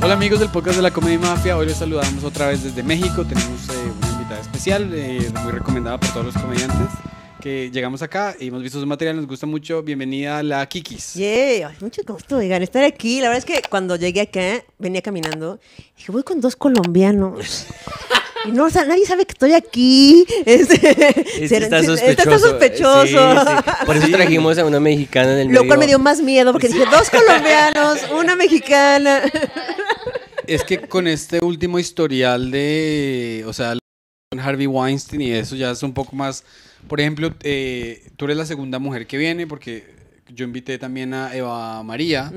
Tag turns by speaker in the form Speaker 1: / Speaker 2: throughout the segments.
Speaker 1: Hola amigos del podcast de la Comedia Mafia, hoy les saludamos otra vez desde México, tenemos eh, una invitada especial, eh, muy recomendada por todos los comediantes que llegamos acá y hemos visto su material, nos gusta mucho, bienvenida a la Kikis.
Speaker 2: Yeah, mucho gusto, oigan, estar aquí. La verdad es que cuando llegué acá, venía caminando, dije, voy con dos colombianos. Y no, o sea, nadie sabe que estoy aquí. Este,
Speaker 3: Este está sospechoso.
Speaker 2: Está sospechoso.
Speaker 3: Sí, sí. Por eso trajimos a una mexicana en el
Speaker 2: Lo
Speaker 3: medio.
Speaker 2: cual me dio más miedo porque dije, dos colombianos, una mexicana.
Speaker 1: Es que con este último historial de, o sea, con Harvey Weinstein y eso ya es un poco más, por ejemplo, eh, tú eres la segunda mujer que viene porque yo invité también a Eva María.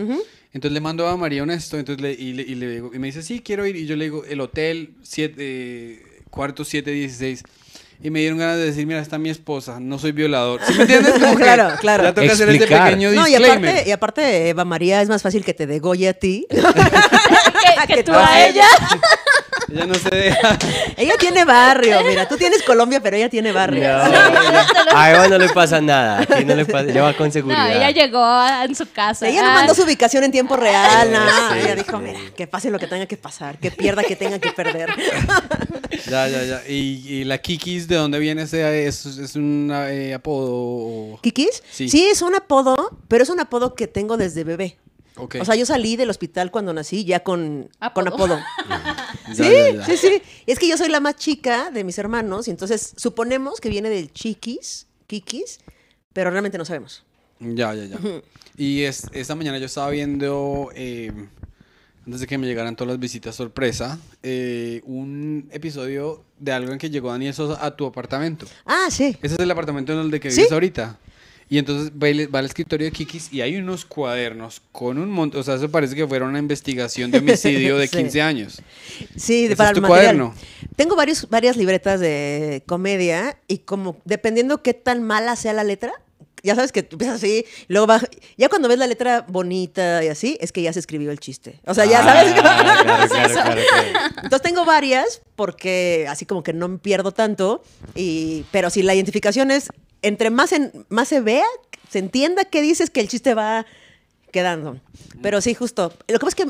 Speaker 1: Entonces le mando a María un esto, entonces le, y, le, y le digo- y me dice, sí, quiero ir. Y yo le digo, el hotel, siete, eh, cuarto 716. Y me dieron ganas de decir, mira, está mi esposa, no soy violador. ¿Sí me entiendes? Como que
Speaker 2: Claro, claro.
Speaker 1: Ya toca hacer
Speaker 3: Explicar.
Speaker 1: pequeño
Speaker 2: No, y aparte, y aparte, Eva María, es más fácil que te degolle a ti.
Speaker 4: que, que tú
Speaker 2: Ah,
Speaker 4: a ella.
Speaker 1: Ella no se deja.
Speaker 2: ella tiene barrio, mira, tú tienes Colombia, pero ella tiene barrio.
Speaker 3: No, a Eva no le pasa nada. Aquí no le pasa. Ella va con
Speaker 4: No,
Speaker 3: seguridad.
Speaker 4: ella llegó en su casa.
Speaker 2: Ella no
Speaker 4: Ah,
Speaker 2: mandó su ubicación en tiempo real, nada.
Speaker 3: sí,
Speaker 2: ella dijo,
Speaker 3: sí.
Speaker 2: mira, que pase lo que tenga que pasar, que pierda que tenga que perder.
Speaker 1: Ya, ya, ya. ¿Y, y la Kikis de dónde viene ese? ¿Es, es un eh, apodo?
Speaker 2: ¿Kikis?
Speaker 1: Sí.
Speaker 2: Sí. es un apodo, pero es un apodo que tengo desde bebé. O sea, yo salí del hospital cuando nací ya con con
Speaker 4: Apodo.
Speaker 1: Ya,
Speaker 2: Sí,
Speaker 1: ya, ya.
Speaker 2: sí, sí. Y es que yo soy la más chica de mis hermanos, y entonces suponemos que viene del chiquis, Kikis, pero realmente no sabemos.
Speaker 1: Ya, ya, ya. Y es, esta mañana yo estaba viendo, eh, antes de que me llegaran todas las visitas sorpresa, eh, un episodio de algo en que llegó Daniel Sosa a tu apartamento.
Speaker 2: Ah, sí.
Speaker 1: Ese es el apartamento en el de que
Speaker 2: ¿Sí?
Speaker 1: vives ahorita. Y entonces va, el- va al escritorio de Kikis y hay unos cuadernos con un montón, o sea, eso parece que fuera una investigación de homicidio de
Speaker 2: Sí.
Speaker 1: 15 años.
Speaker 2: Sí,
Speaker 1: ¿Ese
Speaker 2: para
Speaker 1: es
Speaker 2: el
Speaker 1: tu
Speaker 2: material.
Speaker 1: cuaderno?
Speaker 2: Tengo varios, varias libretas de comedia y como dependiendo qué tan mala sea la letra, ya sabes que tú empiezas así, luego va, ya cuando ves la letra bonita y así, es que ya se escribió el chiste. O sea, ya
Speaker 3: Ah,
Speaker 2: sabes.
Speaker 3: claro, claro, claro, claro.
Speaker 2: Entonces tengo varias porque así como que no me pierdo tanto, y, pero si la identificación es, entre más, en, más se vea, se entienda qué dices que el chiste va quedando. Pero sí, justo. Lo que pasa es que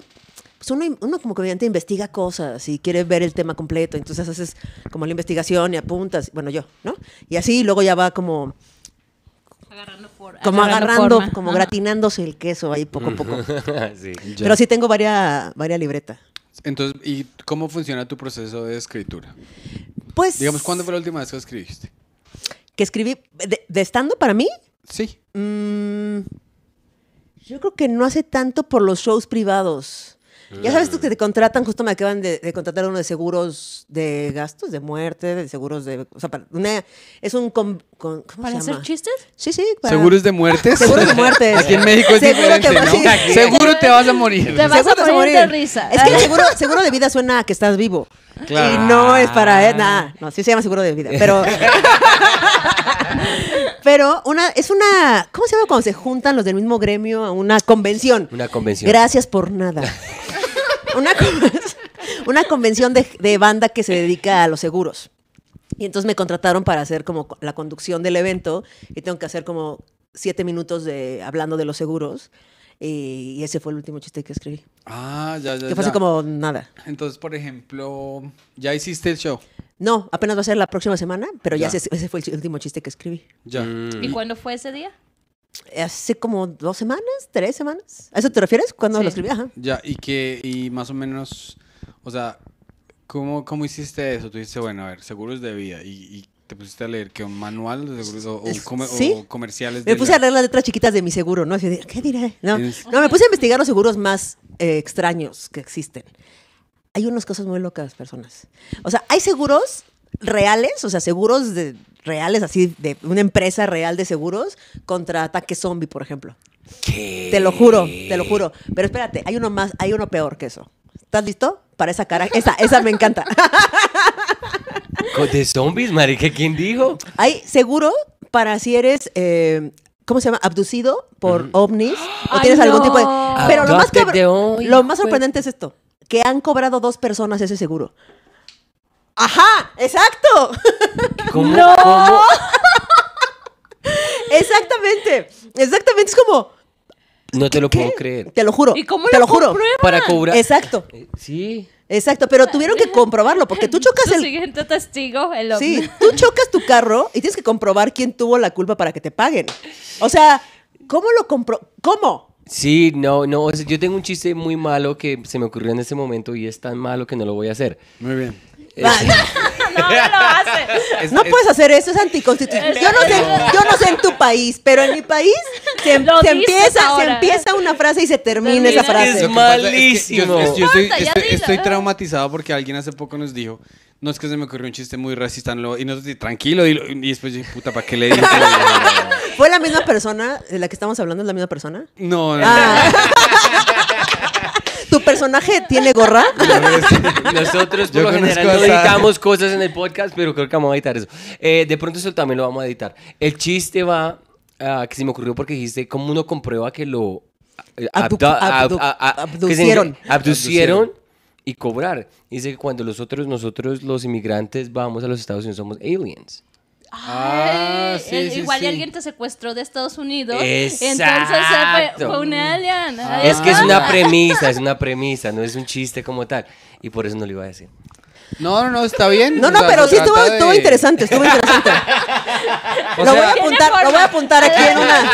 Speaker 2: pues, uno, uno como comediante investiga cosas y quiere ver el tema completo, entonces haces como la investigación y apuntas, bueno, yo, ¿no? Y así luego ya va como,
Speaker 4: Agarrando for-
Speaker 2: como agarrando,
Speaker 4: forma.
Speaker 2: como
Speaker 4: Ajá.
Speaker 2: gratinándose el queso ahí poco a poco.
Speaker 3: Sí.
Speaker 2: Pero sí tengo varias varias libretas.
Speaker 1: Entonces, ¿y cómo funciona tu proceso de escritura?
Speaker 2: Pues...
Speaker 1: Digamos, ¿cuándo fue la última vez que escribiste?
Speaker 2: Que escribí, de, de estando para mí,
Speaker 1: Sí.
Speaker 2: Mm, yo creo que no hace tanto por los shows privados. Ya sabes tú que te contratan, justo me acaban de, de contratar uno de seguros de gastos, de muerte, de seguros de... O sea, para una- es un... com- con- ¿Cómo
Speaker 4: ¿Para
Speaker 2: se
Speaker 4: hacer
Speaker 2: llama?
Speaker 4: chistes?
Speaker 2: Sí, sí. para-
Speaker 1: ¿Seguros de muerte?
Speaker 2: Seguros de muerte.
Speaker 1: Aquí en México es
Speaker 2: Seguro te
Speaker 1: diferente,
Speaker 2: vas-
Speaker 1: ¿no?
Speaker 2: sí.
Speaker 1: Seguro te vas a morir.
Speaker 4: Te vas
Speaker 2: Seguro
Speaker 4: a
Speaker 2: te vas
Speaker 4: morir de risa.
Speaker 2: Es que el seguro, seguro de vida suena a que estás vivo.
Speaker 1: Claro.
Speaker 2: Y no es para... eh, nada, no, sí se llama seguro de vida. Pero... pero una, es una... ¿Cómo se llama cuando se juntan los del mismo gremio a una convención?
Speaker 3: Una convención.
Speaker 2: Gracias por nada. una, una convención de, de banda que se dedica a los seguros. Y entonces me contrataron para hacer como la conducción del evento y tengo que hacer como siete minutos de hablando de los seguros. Y, y ese fue el último chiste que escribí.
Speaker 1: Ah, ya, ya,
Speaker 2: Que fue así
Speaker 1: ya.
Speaker 2: como nada.
Speaker 1: Entonces, por ejemplo, ya hiciste el show.
Speaker 2: No, apenas va a ser la próxima semana, pero ya,
Speaker 1: Ya.
Speaker 2: ese, ese fue el último chiste que escribí.
Speaker 1: Ya.
Speaker 3: Mm.
Speaker 4: ¿Y cuándo fue ese día?
Speaker 2: Hace como dos semanas, tres semanas. ¿A eso te refieres? ¿Cuándo
Speaker 4: Sí.
Speaker 2: lo escribí? Ajá.
Speaker 1: Ya, y que, y más o menos, o sea, ¿cómo, cómo hiciste eso? Tú dijiste, bueno, a ver, seguros de vida, y, y te pusiste a leer que un manual de seguros o, o
Speaker 2: Es-
Speaker 1: come-
Speaker 2: ¿sí?
Speaker 1: o comerciales
Speaker 2: Me
Speaker 1: de
Speaker 2: puse
Speaker 1: la-
Speaker 2: a leer las letras chiquitas de mi seguro, ¿no? Así ¿Qué diré? No, no, me puse a investigar los seguros más eh, extraños que existen. Hay unas cosas muy locas, personas. O sea, hay seguros reales, o sea, seguros de, reales, así, de una empresa real de seguros contra ataque zombie, por ejemplo.
Speaker 3: ¿Qué?
Speaker 2: Te lo juro, te lo juro. Pero espérate, hay uno más, hay uno peor que eso. ¿Estás listo? Para esa cara. Esa, esa me encanta.
Speaker 3: ¿De zombies, marica? ¿Quién dijo?
Speaker 2: Hay seguro para si eres, eh, ¿cómo se llama? Abducido por ovnis o
Speaker 4: Ay,
Speaker 2: tienes algún
Speaker 4: no.
Speaker 2: tipo de... Pero lo más, cabr- lo más sorprendente es esto, que han cobrado dos personas ese seguro. ¡Ajá! ¡Exacto!
Speaker 3: ¿Cómo?
Speaker 4: No.
Speaker 3: ¿Cómo?
Speaker 2: Exactamente. Exactamente. Es como...
Speaker 3: No te lo
Speaker 2: ¿Qué?
Speaker 3: puedo creer.
Speaker 2: Te lo juro.
Speaker 4: ¿Y cómo
Speaker 2: te
Speaker 4: lo
Speaker 2: lo juro.
Speaker 3: Para cobrar.
Speaker 2: Exacto.
Speaker 3: Eh, Sí.
Speaker 2: Exacto, pero tuvieron que comprobarlo porque tú chocas
Speaker 4: Tu
Speaker 2: el
Speaker 4: siguiente testigo, el
Speaker 2: Sí, tú chocas tu carro y tienes que comprobar quién tuvo la culpa para que te paguen. O sea, ¿cómo lo compro? ¿Cómo?
Speaker 3: Sí, no, no. o sea, yo tengo un chiste muy malo que se me ocurrió en ese momento y es tan malo que no lo voy a hacer.
Speaker 1: Muy bien.
Speaker 2: Ah, no,
Speaker 4: No, no lo hace.
Speaker 1: Es-
Speaker 2: no
Speaker 1: es-
Speaker 2: puedes hacer eso, es anticonstitucional. Yo no sé, yo no sé en tu país, pero en mi país se, empieza, se empieza una frase y se termina esa frase.
Speaker 3: Es
Speaker 1: que
Speaker 3: malísimo.
Speaker 1: yo, es- yo estoy, traumatizado porque alguien hace poco nos dijo, no es que se me ocurrió un chiste muy racista, no lo- y nosotros, tranquilo, dilo", y después yo dije, puta, ¿para qué le dije?
Speaker 2: ¿Fue la misma persona de la que estamos hablando? ¿Es la misma persona?
Speaker 1: No, no, no.
Speaker 2: ¿Tu personaje tiene gorra?
Speaker 3: Nosotros por
Speaker 1: Yo
Speaker 3: lo general no editamos cosas en el podcast, pero creo que vamos a editar eso. Eh, de pronto eso también lo vamos a editar. El chiste va, ah, que se me ocurrió porque dijiste, ¿cómo uno comprueba que lo eh,
Speaker 2: Abdu- abdu-
Speaker 3: que se-
Speaker 2: abducieron.
Speaker 3: abducieron y cobrar? Dice que cuando nosotros, nosotros los inmigrantes vamos a los Estados Unidos somos aliens.
Speaker 1: Ah,
Speaker 4: Ay,
Speaker 1: sí,
Speaker 4: el-
Speaker 1: sí,
Speaker 4: igual
Speaker 1: sí.
Speaker 4: y alguien te secuestró de Estados Unidos.
Speaker 3: Exacto.
Speaker 4: Entonces eh, fue, fue un alien.
Speaker 3: Es que es una premisa, es una premisa, no es un chiste como tal. Y por eso no lo iba a decir.
Speaker 1: No, no, no, está bien.
Speaker 2: No,
Speaker 1: O
Speaker 2: no,
Speaker 1: sea,
Speaker 2: pero sí estuvo,
Speaker 1: de-
Speaker 2: estuvo interesante, estuvo interesante.
Speaker 1: O
Speaker 2: lo, voy a apuntar, lo voy a apuntar aquí en una.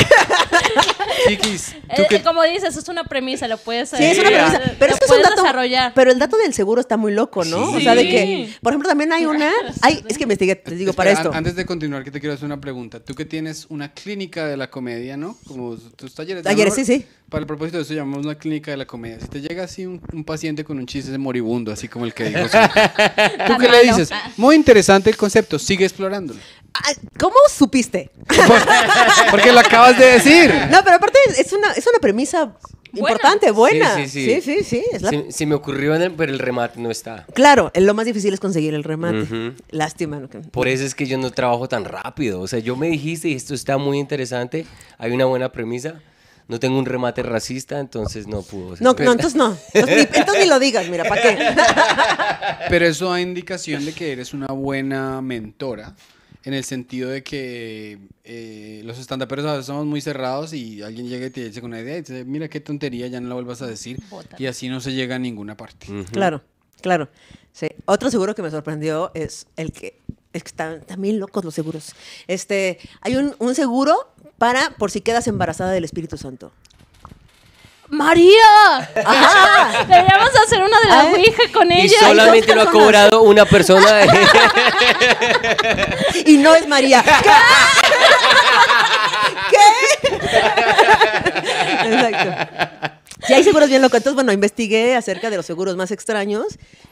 Speaker 1: Chiquis, tú
Speaker 4: Eh, como dices, es una premisa, lo puedes
Speaker 2: Sí, es una premisa. Pero es que es un dato.
Speaker 4: desarrollar.
Speaker 2: Pero el dato del seguro está muy loco, ¿no?
Speaker 3: Sí.
Speaker 2: O sea, de que, por ejemplo, también hay una. Hay, es que investigué, te digo, para esto.
Speaker 1: an- Antes de continuar, que te quiero hacer una pregunta. Tú que tienes una clínica de la comedia, ¿no? Como tus talleres.
Speaker 2: Talleres, sí, sí.
Speaker 1: Para el propósito de eso llamamos una clínica de la comedia. Si te llega así un, un paciente con un chiste moribundo, así como el que dijo. ¿Tú qué le dices? Muy interesante el concepto, sigue explorándolo.
Speaker 2: Ah, ¿Cómo supiste?
Speaker 1: Porque lo acabas de decir.
Speaker 2: No, pero aparte es una, es una premisa importante, buena.
Speaker 3: Sí, sí, sí.
Speaker 2: sí, sí, es la-
Speaker 3: Se, se me ocurrió, en el- pero el remate no está.
Speaker 2: Claro, lo más difícil es conseguir el remate.
Speaker 3: Ujú.
Speaker 2: Lástima. ¿no? que-
Speaker 3: Por eso es que yo no trabajo tan rápido. O sea, yo me dijiste y esto está muy interesante. Hay una buena premisa. No tengo un remate racista, entonces no pudo. ser.
Speaker 2: No, no, entonces no. Entonces ni, entonces ni lo digas, mira, ¿para qué?
Speaker 1: Pero eso da indicación de que eres una buena mentora. En el sentido de que eh, los estandaperos a veces somos muy cerrados y alguien llega y te dice con una idea y te dice, mira qué tontería, ya no la vuelvas a decir. Y así no se llega a ninguna parte.
Speaker 2: Claro, claro. Sí. Otro seguro que me sorprendió es el que es que están también locos los seguros. Este, hay un, un seguro para por si quedas embarazada del Espíritu Santo.
Speaker 4: ¡María!
Speaker 2: Ajá.
Speaker 4: Deberíamos hacer una de la
Speaker 2: Ay.
Speaker 4: Ouija con
Speaker 3: Y
Speaker 4: ella.
Speaker 3: solamente lo ha cobrado una persona.
Speaker 2: Y no es María. ¿Qué? ¿Qué? Exacto. Sí, hay seguros bien locos. Entonces, bueno, investigué acerca de los seguros más extraños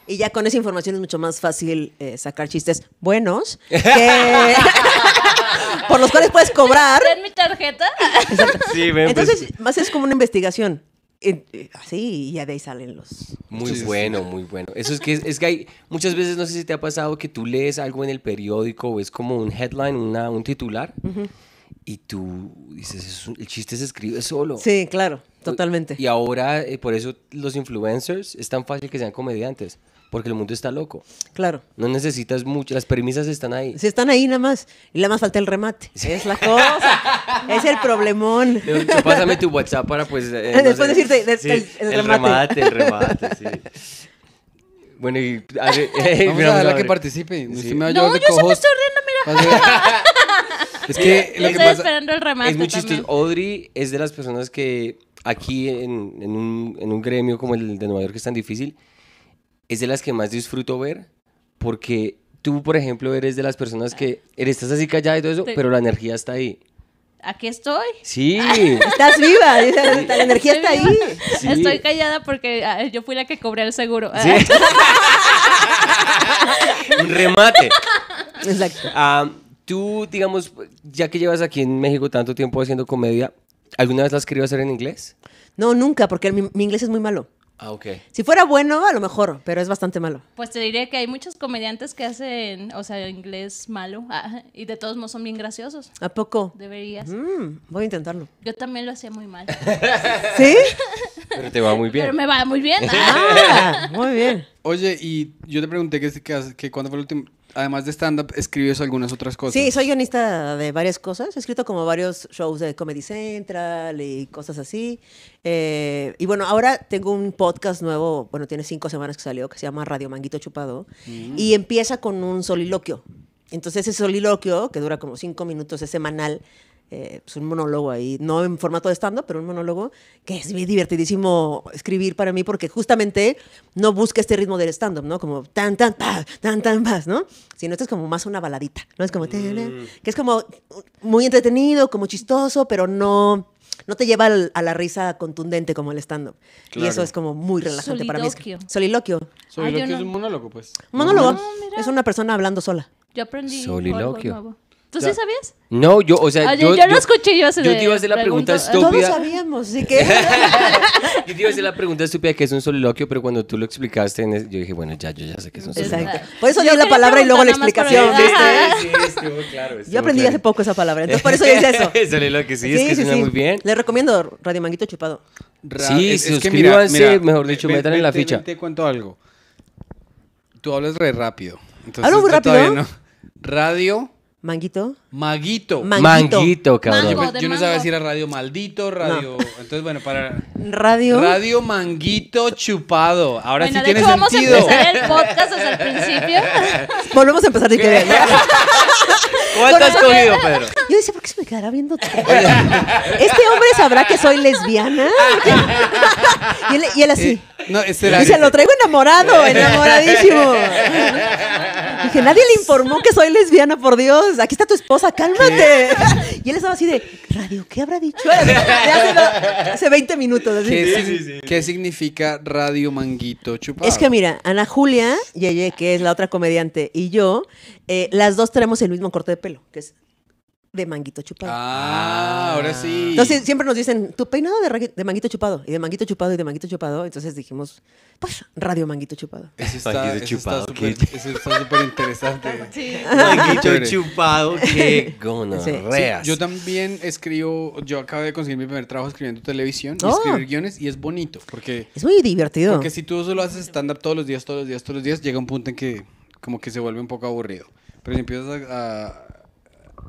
Speaker 2: y ya con esa información es mucho más fácil eh, sacar chistes buenos que- por los cuales puedes cobrar.
Speaker 4: ¿Den mi tarjeta?
Speaker 3: sí, ven, pues,
Speaker 2: Entonces, más es como una investigación. Y- y Así, y ya de ahí salen los...
Speaker 3: Muy
Speaker 1: Sí, sí,
Speaker 3: bueno, muy bueno. Eso es que es, que hay muchas veces no sé si te ha pasado que tú lees algo en el periódico o es como un headline, una, un titular y tú dices, "Es un- el chiste se escribe solo.
Speaker 2: Sí, claro, totalmente.
Speaker 3: Y ahora eh, por eso los influencers es tan fácil que sean comediantes, porque el mundo está loco.
Speaker 2: Claro.
Speaker 3: No necesitas mucho, las premisas están ahí.
Speaker 2: Si están ahí nada más. Y nada más falta el remate. Es la cosa. es el problemón.
Speaker 3: Yo- yo Pásame tu WhatsApp para pues... eh, no
Speaker 2: Después
Speaker 3: sé.
Speaker 2: decirte de-
Speaker 3: Sí,
Speaker 2: el- el
Speaker 3: el
Speaker 2: remate.
Speaker 3: remate. El remate, sí. Bueno, y... a ver, eh,
Speaker 1: Vamos
Speaker 3: mira,
Speaker 1: a darle a
Speaker 3: ver.
Speaker 1: que participe.
Speaker 3: Sí.
Speaker 1: Usted me va a
Speaker 4: No,
Speaker 1: de
Speaker 4: yo sí me
Speaker 1: cojos.
Speaker 4: estoy riendo, mira.
Speaker 1: Es que
Speaker 4: Yo
Speaker 1: lo que
Speaker 4: estoy
Speaker 1: pasa...
Speaker 4: esperando el remate
Speaker 3: Es muy chistoso. Audrey es de las personas que aquí en, en un, en un gremio como el de Nueva York que es tan difícil, es de las que más disfruto ver porque tú, por ejemplo, eres de las personas que eres, estás así callada y todo eso,
Speaker 4: Sí.
Speaker 3: pero la energía está ahí.
Speaker 4: Aquí estoy.
Speaker 3: Sí.
Speaker 2: Estás viva. dice, La energía está ahí.
Speaker 3: Sí.
Speaker 4: Estoy callada porque ah, yo fui la que cobré el seguro.
Speaker 3: Sí. un remate.
Speaker 2: Exacto.
Speaker 3: Ah, tú, digamos, ya que llevas aquí en México tanto tiempo haciendo comedia, ¿alguna vez la has querido hacer en inglés?
Speaker 2: No, nunca, porque mi, mi inglés es muy malo.
Speaker 3: Ah, ok.
Speaker 2: Si fuera bueno, a lo mejor, pero es bastante malo.
Speaker 4: Pues te diré que hay muchos comediantes que hacen, o sea, inglés malo ah, y de todos modos son bien graciosos.
Speaker 2: ¿A poco?
Speaker 4: Deberías.
Speaker 2: Mm, voy a intentarlo.
Speaker 4: Yo también lo hacía muy mal.
Speaker 2: ¿Sí?
Speaker 3: Pero te va muy bien.
Speaker 4: Pero me va muy bien.
Speaker 2: Ah, muy bien.
Speaker 1: Oye, y yo te pregunté que, que, que cuándo fue el último... Además de stand-up, escribes algunas otras cosas.
Speaker 2: Sí, soy guionista de varias cosas. He escrito como varios shows de Comedy Central y cosas así. Eh, y bueno, ahora tengo un podcast nuevo, bueno, tiene cinco semanas que salió, que se llama Radio Manguito Chupado. Y empieza con un soliloquio. Entonces ese soliloquio, que dura como cinco minutos, es semanal, eh, pues un monólogo ahí, no en formato de stand-up, pero un monólogo que es muy divertidísimo escribir para mí porque justamente no busca este ritmo del stand-up, ¿no? Como tan, tan, pa, tan, tan, pas, ¿no? Sino esto es como más una baladita, ¿no? Es como, que es como muy entretenido, como chistoso, pero no... No te lleva al- a la risa contundente como el stand-up. Y
Speaker 1: Claro.
Speaker 2: eso es como muy relajante para mí.
Speaker 4: Soliloquio.
Speaker 2: Soliloquio.
Speaker 4: Ah,
Speaker 1: que es
Speaker 4: no.
Speaker 1: un monólogo, pues.
Speaker 2: Monólogo.
Speaker 4: Ah, mira.
Speaker 2: es una persona hablando sola.
Speaker 4: Yo aprendí
Speaker 3: Soliloquio.
Speaker 4: ¿Tú sí sabías?
Speaker 3: No, yo, o sea,
Speaker 4: Oye,
Speaker 3: yo,
Speaker 4: yo lo escuché y yo
Speaker 3: yo te iba a hacer la pregunta
Speaker 4: pregunto,
Speaker 2: Todos
Speaker 3: estúpida.
Speaker 2: sabíamos, así que...
Speaker 3: Yo te iba a hacer la pregunta estúpida que es un soliloquio, pero cuando tú lo explicaste, en yo dije, bueno, ya, yo ya sé que es un soliloquio.
Speaker 2: Exacto. Por eso
Speaker 4: Yo
Speaker 2: di la palabra y luego la explicación.
Speaker 4: ahí.
Speaker 3: sí, estuvo claro.
Speaker 2: Yo aprendí hace poco esa palabra, entonces por eso yo hice eso.
Speaker 3: soliloquio, sí, es que suena muy bien.
Speaker 2: Le recomiendo Radio Manguito Chupado.
Speaker 1: Ra-
Speaker 3: Sí,
Speaker 1: es- es que
Speaker 3: suscríbanse, mejor dicho,
Speaker 1: ven-
Speaker 3: metan en la ficha.
Speaker 1: Te cuento algo. Tú hablas re rápido.
Speaker 2: ¿Hablo muy rápido?
Speaker 1: Radio
Speaker 2: Manguito.
Speaker 1: Maguito.
Speaker 2: Ma-
Speaker 3: Manguito, cabrón.
Speaker 4: Mango.
Speaker 1: yo, no sabía si era radio maldito, radio. Entonces, bueno, para.
Speaker 2: Radio.
Speaker 1: Radio Manguito Chupado. Ahora
Speaker 4: bueno,
Speaker 1: sí
Speaker 4: de
Speaker 1: tiene
Speaker 4: hecho, vamos
Speaker 1: sentido.
Speaker 4: a empezar el podcast desde el principio.
Speaker 2: Volvemos a empezar de que
Speaker 3: ¿Cuánto has cogido, Pedro?
Speaker 2: Yo decía, ¿por qué se me quedará viendo? todo? Este hombre sabrá que soy lesbiana. y, él, y él así.
Speaker 1: Eh, no, este
Speaker 2: Dice, lo traigo enamorado, enamoradísimo. Dije, nadie le informó que soy lesbiana, por Dios. Aquí está tu esposa, cálmate. Y él estaba así de, ¿radio qué habrá dicho? De hace, hace 20 minutos. así.
Speaker 1: ¿Qué, sig- qué significa Radio Manguito Chupado?
Speaker 2: Es que mira, Ana Julia Yeye, que es la otra comediante, y yo, eh, las dos tenemos el mismo corte de pelo, que es de manguito chupado.
Speaker 1: Ah, ahora sí.
Speaker 2: Entonces siempre nos dicen, tu peinado de, manguito chupado, y de manguito chupado, y de manguito chupado. Entonces dijimos, pues, radio manguito chupado.
Speaker 1: Eso está,
Speaker 3: Manguito
Speaker 1: eso
Speaker 3: chupado,
Speaker 1: está súper interesante.
Speaker 4: Sí.
Speaker 3: Manguito chupado, qué
Speaker 2: Sí,
Speaker 3: gonorreas.
Speaker 1: Yo también escribo, yo acabé de conseguir mi primer trabajo escribiendo televisión y
Speaker 2: Oh.
Speaker 1: escribir guiones y es bonito porque,
Speaker 2: Es muy divertido.
Speaker 1: porque si tú solo haces stand-up todos los días, todos los días, todos los días, llega un punto en que como que se vuelve un poco aburrido. Pero si empiezas a, a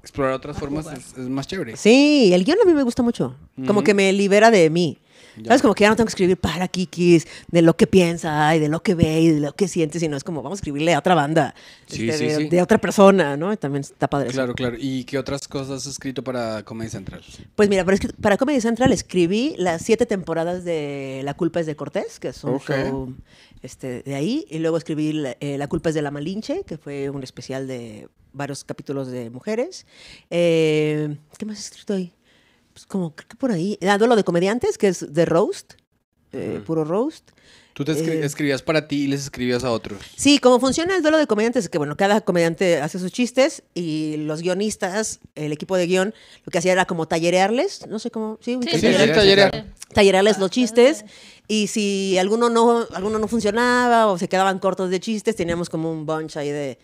Speaker 1: explorar otras formas es, es más chévere.
Speaker 2: Sí, el guion a mí me gusta mucho. Como que me libera de mí.
Speaker 1: Ya.
Speaker 2: ¿Sabes? Como que ya no tengo que escribir para Kikis, de lo que piensa y de lo que ve y de lo que siente, sino es como vamos a escribirle a otra banda,
Speaker 3: Sí,
Speaker 2: este,
Speaker 3: sí,
Speaker 2: de,
Speaker 3: sí.
Speaker 2: de otra persona, ¿no? También está padre. eso.
Speaker 1: Claro, claro. ¿Y qué otras cosas has escrito para Comedy Central?
Speaker 2: Pues mira, para, para Comedy Central escribí las siete temporadas de La culpa es de Cortés, que es un
Speaker 1: Ok.
Speaker 2: show este, de ahí, y luego escribí la, eh, La culpa es de la Malinche, que fue un especial de varios capítulos de mujeres. Eh, ¿Qué más he escrito ahí? Pues como, creo que por ahí. Ah, Duelo de Comediantes, que es de Roast, eh, puro Roast.
Speaker 1: Tú te escri-
Speaker 2: Eh.
Speaker 1: escribías para ti y les escribías a otros.
Speaker 2: Sí, como funciona el duelo de comediantes, es que bueno, cada comediante hace sus chistes y los guionistas, el equipo de guion, lo que hacía era como tallerearles, no sé cómo, sí,
Speaker 4: Sí,
Speaker 1: sí,
Speaker 2: tallerear-
Speaker 1: tallerear.
Speaker 2: tallerearles los chistes y si alguno no, alguno no funcionaba o se quedaban cortos de chistes, teníamos como un bunch ahí de,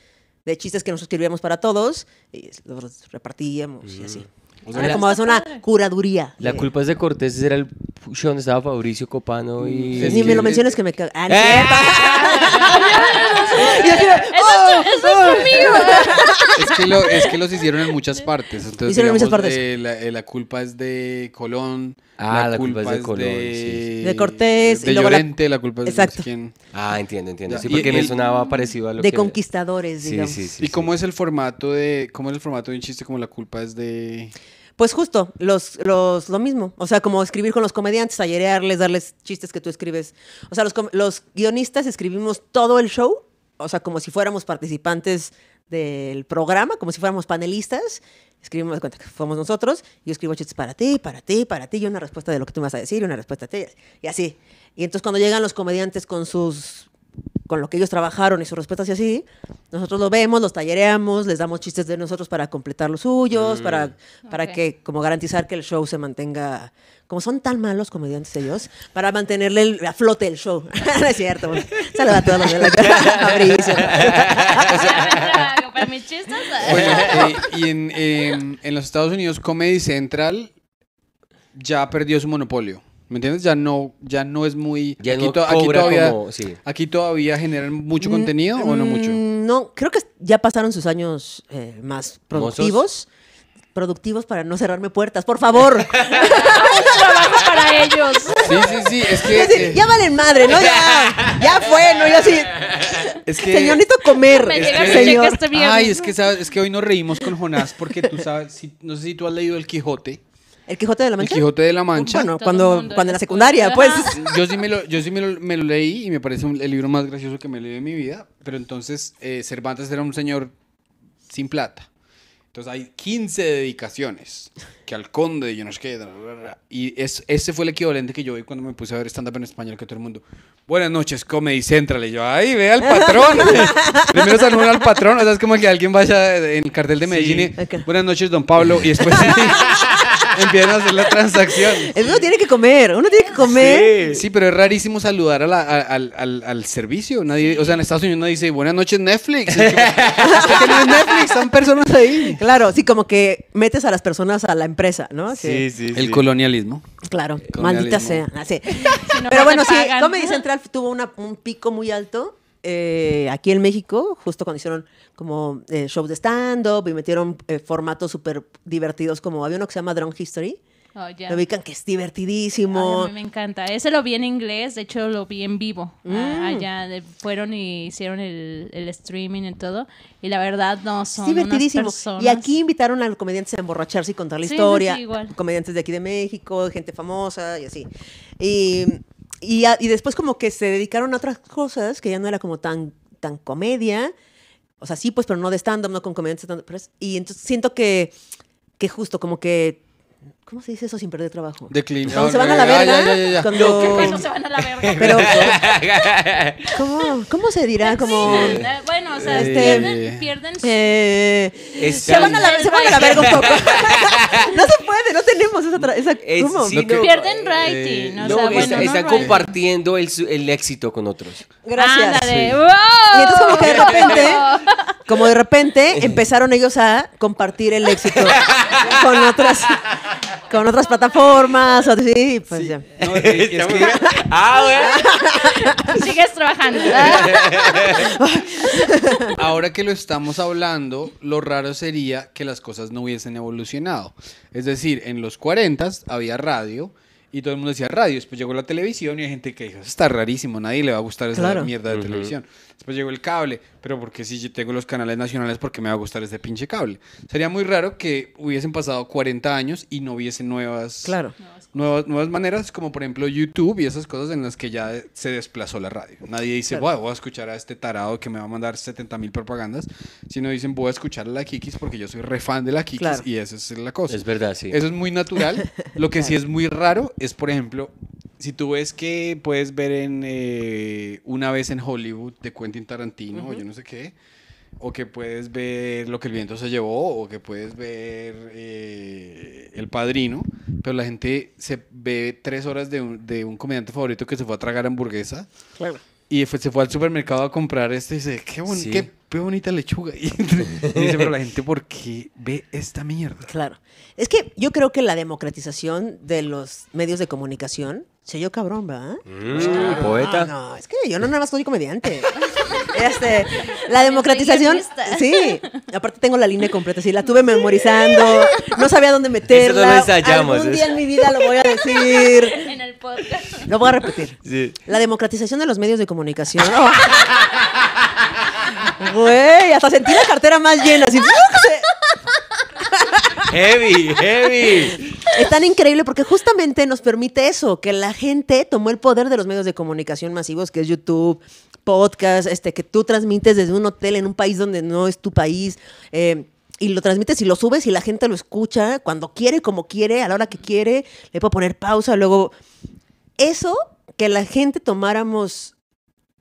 Speaker 2: de chistes que nos escribíamos para todos y los repartíamos y así.
Speaker 1: O sea,
Speaker 2: Era
Speaker 3: la-
Speaker 2: como una curaduría.
Speaker 3: La
Speaker 2: de-
Speaker 3: culpa es de Cortés, ese era el show donde estaba Fabricio Copano y...
Speaker 2: Ni me lo menciones que me cago. Ah,
Speaker 3: ¡Eh!
Speaker 2: de, ¡oh!
Speaker 4: Eso es conmigo.
Speaker 1: Es que, lo- es que los hicieron en muchas partes. Entonces,
Speaker 2: Hicieron en muchas
Speaker 1: digamos,
Speaker 2: partes.
Speaker 1: eh, la, eh, la culpa es de Colón.
Speaker 3: Ah, la culpa es de Colón,
Speaker 2: sí. De Cortés,
Speaker 1: De
Speaker 2: y luego la-
Speaker 1: Llorente, la, culpa es
Speaker 2: Exacto.
Speaker 1: de quién.
Speaker 3: Ah, entiendo, entiendo. Sí,
Speaker 1: y-
Speaker 3: porque me
Speaker 1: y-
Speaker 3: sonaba parecido a lo
Speaker 2: de
Speaker 3: que...
Speaker 2: conquistadores,
Speaker 3: Sí,
Speaker 2: digamos.
Speaker 3: sí, sí.
Speaker 1: ¿Y cómo es el formato de cómo es el formato de un chiste como la culpa es de
Speaker 2: Pues justo, los, los, lo mismo. O sea, como escribir con los comediantes, tallerearles, darles chistes que tú escribes. O sea, los, los guionistas escribimos todo el show, o sea, como si fuéramos participantes del programa, como si fuéramos panelistas. Escribimos cuenta que fuimos nosotros. Yo escribo chistes para ti, para ti, para ti, y una respuesta de lo que tú me vas a decir, y una respuesta a ti, y así. Y entonces cuando llegan los comediantes con sus con lo que ellos trabajaron y sus respuestas y así, nosotros lo vemos, los tallereamos, les damos chistes de nosotros para completar los suyos, para, para
Speaker 4: Ok.
Speaker 2: que, como garantizar que el show se mantenga, como son tan malos comediantes ellos, para mantenerle el- a flote el show. no es cierto. Saludos a todos los de la Fabricio.
Speaker 4: Para mis chistes.
Speaker 1: Bueno, eh, y en, en los Estados Unidos Comedy Central ya perdió su monopolio. ¿Me entiendes? Ya no, ya no es muy.
Speaker 3: Ya
Speaker 1: aquí,
Speaker 3: no
Speaker 1: to- aquí
Speaker 3: cobra
Speaker 1: todavía,
Speaker 3: como- sí.
Speaker 1: aquí todavía generan mucho contenido o no mucho.
Speaker 2: No, creo que ya pasaron sus años eh, más productivos. Productivos para no cerrarme puertas, por favor.
Speaker 4: trabajo para ellos.
Speaker 1: Sí, sí, sí. Es que. eh,
Speaker 2: ya valen madre, ¿no? Ya, ya fue, ¿no? Yo así,
Speaker 1: es que.
Speaker 2: señor, necesito comer.
Speaker 4: Me
Speaker 1: Es que-
Speaker 2: señor.
Speaker 4: este.
Speaker 1: Ay, es que sabes, es que hoy nos reímos con Jonás porque tú sabes, si- no sé si tú has leído El Quijote.
Speaker 2: ¿El Quijote de la
Speaker 1: El
Speaker 2: Mancha?
Speaker 1: Quijote de la Mancha.
Speaker 2: Bueno,
Speaker 4: Todo
Speaker 2: cuando,
Speaker 4: el mundo
Speaker 2: cuando en la secundaria, pues.
Speaker 1: Yo sí, me lo, yo sí me lo, me lo leí y me parece un- el libro más gracioso que me leído en mi vida. Pero entonces eh, Cervantes era un señor sin plata. Entonces hay 15 dedicaciones que al conde y yo no sé qué. bla, bla, bla. Y es, ese fue el equivalente que yo vi cuando me puse a ver stand-up en español, que todo el mundo, buenas noches, Comedy Central. Y yo, ay, ve al patrón. Primero saludan al patrón, o sea, es como que alguien vaya en el cartel de Medellín y,
Speaker 2: Ok.
Speaker 1: buenas noches, don Pablo. Y después empiezan a hacer la transacción.
Speaker 2: Uno tiene que comer, uno tiene que comer.
Speaker 1: Sí, pero es rarísimo saludar a la- a- al, al- al servicio. Nadie, o sea, en Estados Unidos nadie dice buenas noches Netflix. Es que, no es Netflix, son personas ahí.
Speaker 2: Claro, sí, como que metes a las personas a la empresa, ¿no?
Speaker 3: Sí, sí,
Speaker 1: El
Speaker 3: sí.
Speaker 1: colonialismo.
Speaker 2: Claro,
Speaker 1: Colonialismo.
Speaker 2: maldita sea. Ah,
Speaker 4: no,
Speaker 2: Pero
Speaker 4: no
Speaker 2: bueno, sí. Comedy Central tuvo una- un pico muy alto eh, aquí en México, justo cuando hicieron como eh, shows de stand-up y metieron eh, formatos súper divertidos, como había uno que se llama Drunk History.
Speaker 4: Oh, ya.
Speaker 2: Lo ubican que es
Speaker 4: Ay,
Speaker 2: divertidísimo.
Speaker 4: a mí me encanta. Ese lo vi en inglés, de hecho lo vi en vivo.
Speaker 2: Mm.
Speaker 4: Allá fueron y hicieron el, el streaming y todo. Y la verdad no
Speaker 2: Es
Speaker 4: son
Speaker 2: divertidísimo.
Speaker 4: unas personas.
Speaker 2: Y aquí invitaron a los comediantes a emborracharse y contar la
Speaker 4: Sí, sí,
Speaker 2: historia.
Speaker 4: sí, igual.
Speaker 2: Comediantes de aquí de México, gente famosa y así. Y, y, y después como que se dedicaron a otras cosas que ya no era como tan, tan comedia. O sea, sí, pues, pero no de stand-up, no con comediantes Y entonces siento que, que justo como que... ¿Cómo se dice eso sin perder trabajo?
Speaker 1: Declin.
Speaker 2: Cuando se van a la
Speaker 1: Ah,
Speaker 2: verga.
Speaker 1: ya, ya, ya, ya.
Speaker 2: Cuando...
Speaker 4: Se van a la verga.
Speaker 2: Pero, ¿cómo, ¿Cómo se dirá? Como...
Speaker 4: Sí, eh, bueno, o sea,
Speaker 2: Este-
Speaker 4: pierden, pierden su-
Speaker 2: Eh,
Speaker 3: Es-
Speaker 2: se van a la, se van a la verga un poco. no se puede, no tenemos esa... tra- esa
Speaker 3: Es-
Speaker 2: ¿cómo?
Speaker 3: sí, no,
Speaker 4: pierden
Speaker 1: eh,
Speaker 4: rating. o
Speaker 3: no,
Speaker 4: sea,
Speaker 3: está,
Speaker 4: bueno,
Speaker 3: está
Speaker 4: no
Speaker 3: compartiendo el, su- el éxito con otros.
Speaker 2: Gracias.
Speaker 4: Ándale.
Speaker 1: Sí.
Speaker 4: ¡Wow!
Speaker 2: Y entonces como que de repente, como de repente empezaron ellos a compartir el éxito con otras, con otras plataformas, o así, pues ya.
Speaker 1: No, es es que
Speaker 3: ah,
Speaker 4: Sigues trabajando.
Speaker 1: ahora que lo estamos hablando, lo raro sería que las cosas no hubiesen evolucionado. Es decir, en los 40 había radio y todo el mundo decía radio. Después llegó la televisión y hay gente que dijo, "Eso está rarísimo, nadie le va a gustar esa
Speaker 2: Claro.
Speaker 1: mierda de televisión. Después llegó el cable, pero porque si yo tengo los canales nacionales, ¿por qué me va a gustar ese pinche cable? Sería muy raro que hubiesen pasado 40 años y no hubiesen nuevas,
Speaker 2: Claro.
Speaker 1: Nuevas, nuevas maneras, como por ejemplo YouTube y esas cosas en las que ya se desplazó la radio. Nadie dice,
Speaker 2: Claro.
Speaker 1: "Wow, voy a escuchar a este tarado que me va a mandar 70 mil propagandas, sino dicen, voy a escuchar a la Kikis porque yo soy re fan de la Kikis
Speaker 2: Claro.
Speaker 1: y esa es la cosa.
Speaker 3: Es verdad, sí.
Speaker 1: Eso es muy natural. Lo que sí es muy raro es, por ejemplo, si tú ves que puedes ver en eh, Una vez en Hollywood de Quentin Tarantino o yo no sé qué, o que puedes ver Lo que el viento se llevó, o que puedes ver eh, El Padrino, pero la gente se ve tres horas de un, de un comediante favorito que se fue a tragar hamburguesa
Speaker 2: Claro.
Speaker 1: y fue- se fue al supermercado a comprar este y dice, qué, boni-
Speaker 3: Sí.
Speaker 1: qué, qué bonita lechuga. Y, dice, pero la gente, ¿por qué ve esta mierda?
Speaker 2: Claro. Es que yo creo que la democratización de los medios de comunicación se yo cabrón, ¿verdad?
Speaker 3: Mm, poeta.
Speaker 2: No, no, es que yo no nada más soy comediante. Este, la democratización, sí. Aparte tengo la línea completa, sí, la tuve memorizando, no sabía dónde meterla.
Speaker 3: Eso no lo ensayamos,
Speaker 2: Algún día en mi vida lo voy a decir.
Speaker 4: En el podcast.
Speaker 2: Lo voy a repetir.
Speaker 3: Sí.
Speaker 2: La democratización de los medios de comunicación. ¡Oh! Güey, hasta sentí la cartera más llena. Así,
Speaker 3: Heavy, heavy.
Speaker 2: Es tan increíble porque justamente nos permite eso, que la gente tomó el poder de los medios de comunicación masivos, que es YouTube, podcast, este, que tú transmites desde un hotel en un país donde no es tu país. eh, y lo transmites y lo subes y la gente lo escucha cuando quiere, como quiere, a la hora que quiere. Le puedo poner pausa, luego... Eso, que la gente tomáramos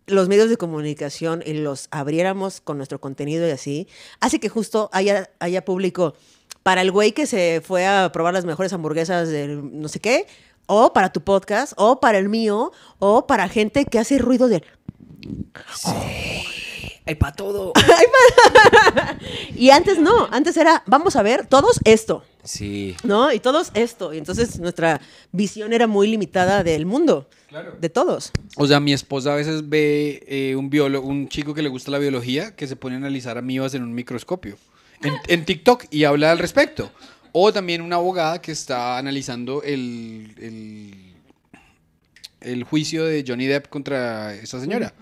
Speaker 2: los medios de comunicación y los abriéramos con nuestro contenido y así, hace que justo haya, haya público para el güey que se fue a probar las mejores hamburguesas de no sé qué, o para tu podcast, o para el mío, o para gente que hace ruido de...
Speaker 3: hay para todo.
Speaker 2: Y antes no, antes era, vamos a ver, todos esto,
Speaker 3: Sí.
Speaker 2: ¿no? Y todos esto. Y entonces nuestra visión era muy limitada del mundo, de todos.
Speaker 1: O sea, mi esposa a veces ve eh, un biólogo, un chico que le gusta la biología, que se pone a analizar amibas en un microscopio en, en TikTok y habla al respecto. O también una abogada que está analizando el, el, el juicio de Johnny Depp contra esa señora.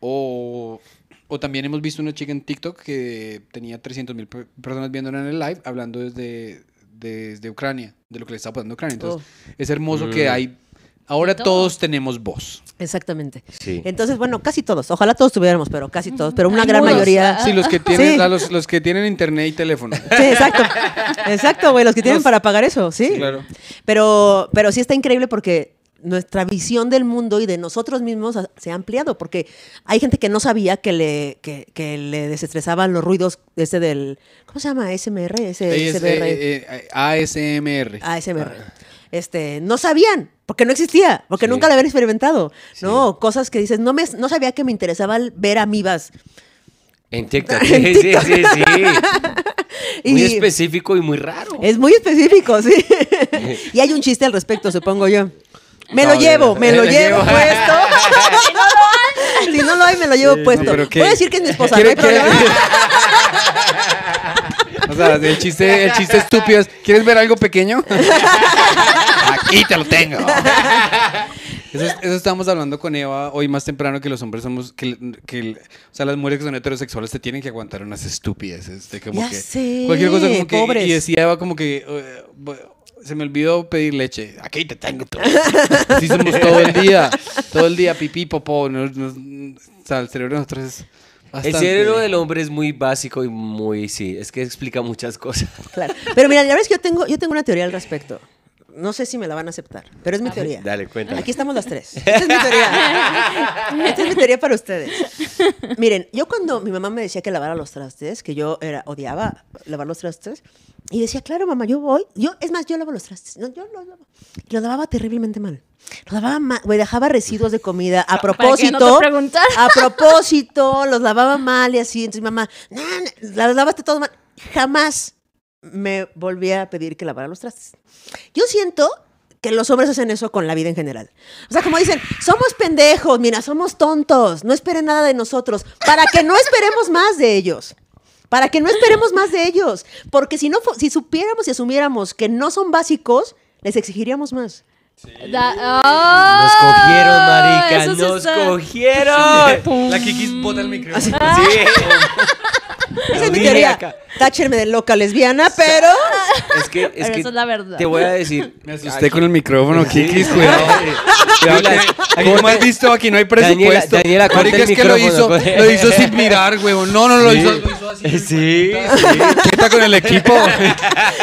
Speaker 1: O, o también hemos visto una chica en TikTok que tenía 300 mil personas viéndola en el live hablando desde, desde Ucrania, de lo que le está pasando a Ucrania. Entonces, es hermoso que
Speaker 3: Mm.
Speaker 1: hay... Ahora todos tenemos voz.
Speaker 2: Exactamente.
Speaker 3: Sí.
Speaker 2: Entonces, bueno, casi todos. Ojalá todos tuviéramos, pero casi todos. Pero una gran
Speaker 4: muros.
Speaker 2: mayoría.
Speaker 1: Sí, los que tienen,
Speaker 2: Sí.
Speaker 1: los, los que tienen internet y teléfono.
Speaker 2: Sí, exacto. Exacto, güey, los que tienen
Speaker 1: Los-
Speaker 2: para pagar eso, sí.
Speaker 1: claro.
Speaker 2: Pero, pero sí está increíble porque nuestra visión del mundo y de nosotros mismos se ha ampliado, porque hay gente que no sabía que le, que, que le desestresaban los ruidos ese del, ¿cómo se llama? SMR, ese,
Speaker 1: eh, eh, ASMR.
Speaker 2: ASMR. Este, no sabían, porque no existía, porque
Speaker 3: Sí.
Speaker 2: nunca lo habían experimentado,
Speaker 3: Sí.
Speaker 2: ¿no? Cosas que dices, no, me, no sabía que me interesaba ver amibas.
Speaker 3: En TikTok. Sí, sí, sí, sí. Muy específico y muy raro.
Speaker 2: Es muy específico, sí. y hay un chiste al respecto, supongo yo. Me lo llevo,
Speaker 3: no,
Speaker 2: me lo llevo puesto. si no lo hay, me lo llevo puesto. Voy a decir que es mi esposa, no
Speaker 1: ¿Quiere-
Speaker 2: hay problema.
Speaker 1: O sea, el chiste, el chiste estúpido es, ¿quieres ver algo pequeño? Aquí te lo tengo. Eso, es- eso estábamos hablando con Eva hoy más temprano, que los hombres somos, que, que- o sea, las mujeres que son heterosexuales te tienen que aguantar unas estupideces. De como
Speaker 2: Ya
Speaker 1: que,
Speaker 2: sé,
Speaker 1: cualquier cosa como que,
Speaker 2: pobres.
Speaker 1: y decía Eva como que, bu- se me olvidó pedir leche. Aquí te tengo tú. Así somos todo el día, todo el día pipí, popó. nos- nos- o sea, el cerebro de nosotros es
Speaker 3: El
Speaker 1: bastante-
Speaker 3: cerebro del hombre es muy básico y muy, sí, es que explica muchas cosas.
Speaker 2: Claro. Pero mira, la verdad es que yo tengo, yo tengo una teoría al respecto. No sé si me la van a aceptar, pero es mi teoría.
Speaker 3: Dale, cuéntame.
Speaker 2: Aquí estamos las tres. Esta es mi teoría. Esta es mi teoría para ustedes. Miren, yo cuando mi mamá me decía que lavara los trastes, que yo era, odiaba lavar los trastes, y decía, claro, mamá, yo voy. Yo, es más, yo lavo los trastes. No, yo los lavo. Y lo lavaba terriblemente mal. Lo lavaba mal, güey, dejaba residuos de comida a
Speaker 4: Para que
Speaker 2: propósito.
Speaker 4: no te
Speaker 2: a propósito, los lavaba mal y así. Entonces mamá, no, no, las lavaste todo mal. Jamás me volvía a pedir que lavara los trastes. Yo siento que los hombres hacen eso con la vida en general. O sea, como dicen, somos pendejos, mira, somos tontos, no esperen nada de nosotros, para que no esperemos más de ellos. Para que no esperemos más de ellos. Porque si no, si supiéramos y asumiéramos que no son básicos, les exigiríamos más.
Speaker 4: Da- ¡Ah!
Speaker 3: Nos cogieron, marica,
Speaker 4: Eso sí
Speaker 3: nos
Speaker 4: está-
Speaker 3: cogieron.
Speaker 1: La Kikis bota el micrófono.
Speaker 3: Sí.
Speaker 2: Esa es mi teoría. Táchenme de loca lesbiana, pero...
Speaker 3: Es que, es
Speaker 4: Pero
Speaker 3: que
Speaker 4: eso es la verdad.
Speaker 3: te voy a decir.
Speaker 1: Me asusté con el micrófono, Kikis, cuidado.
Speaker 3: Cuidado
Speaker 1: Cuidado que- Aquí como has visto, aquí no hay presupuesto.
Speaker 3: Daniela,
Speaker 1: Marica,
Speaker 3: el
Speaker 1: es que lo hizo, lo hizo sin mirar, huevón. No, no, lo
Speaker 3: Sí.
Speaker 1: hizo, lo hizo así.
Speaker 3: Sí,
Speaker 1: ¿Qué está con el equipo?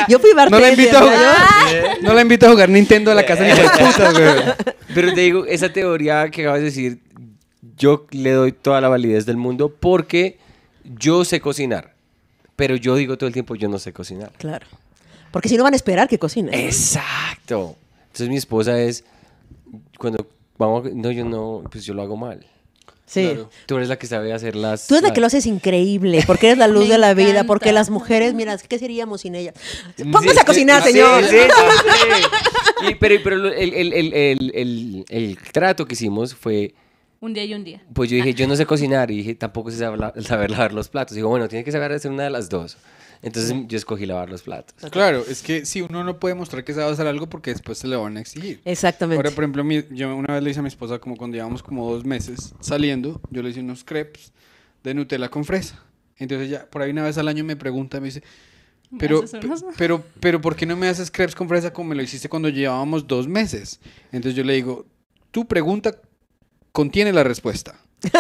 Speaker 2: Yo fui
Speaker 1: No
Speaker 2: bartender.
Speaker 1: la invito a jugar, no la invito a jugar Nintendo a la casa ni de puta, güey.
Speaker 3: Pero te digo, esa teoría que acabas de decir, yo le doy toda la validez del mundo porque yo sé cocinar. Pero yo digo todo el tiempo, yo no sé cocinar.
Speaker 2: Claro. Porque si no van a esperar que cocine.
Speaker 3: Exacto. Entonces mi esposa es, cuando vamos, a- no, yo no, pues yo lo hago mal.
Speaker 2: Sí.
Speaker 1: Claro.
Speaker 3: Tú eres la que sabe hacer las...
Speaker 2: Tú eres la que lo haces increíble, porque eres la luz de la vida, porque las mujeres, mira, ¿qué seríamos sin ella?
Speaker 3: Sí,
Speaker 2: Póngase a cocinar,
Speaker 3: sí,
Speaker 2: señor.
Speaker 3: sí, sí, sí. Y, pero pero lo- el, el- el- el- el- el trato que hicimos fue,
Speaker 4: Un día y un día.
Speaker 3: pues yo dije, yo no sé cocinar. Y dije, tampoco sé saber, saber lavar los platos. Digo, bueno, tiene que saber hacer una de las dos. Entonces yo escogí lavar los platos.
Speaker 1: Claro, es que si uno no puede mostrar que sabe hacer algo porque después se le van a exigir.
Speaker 2: Exactamente.
Speaker 1: Ahora, por ejemplo, mi- yo una vez le hice a mi esposa, como cuando llevamos como dos meses saliendo, yo le hice unos crepes de Nutella con fresa. Entonces ya por ahí una vez al año me pregunta, me dice,
Speaker 4: ¿Me
Speaker 1: pero, pero, pero, ¿por qué no me haces crepes con fresa como me lo hiciste cuando llevábamos dos meses? Entonces yo le digo, tu pregunta contiene la respuesta.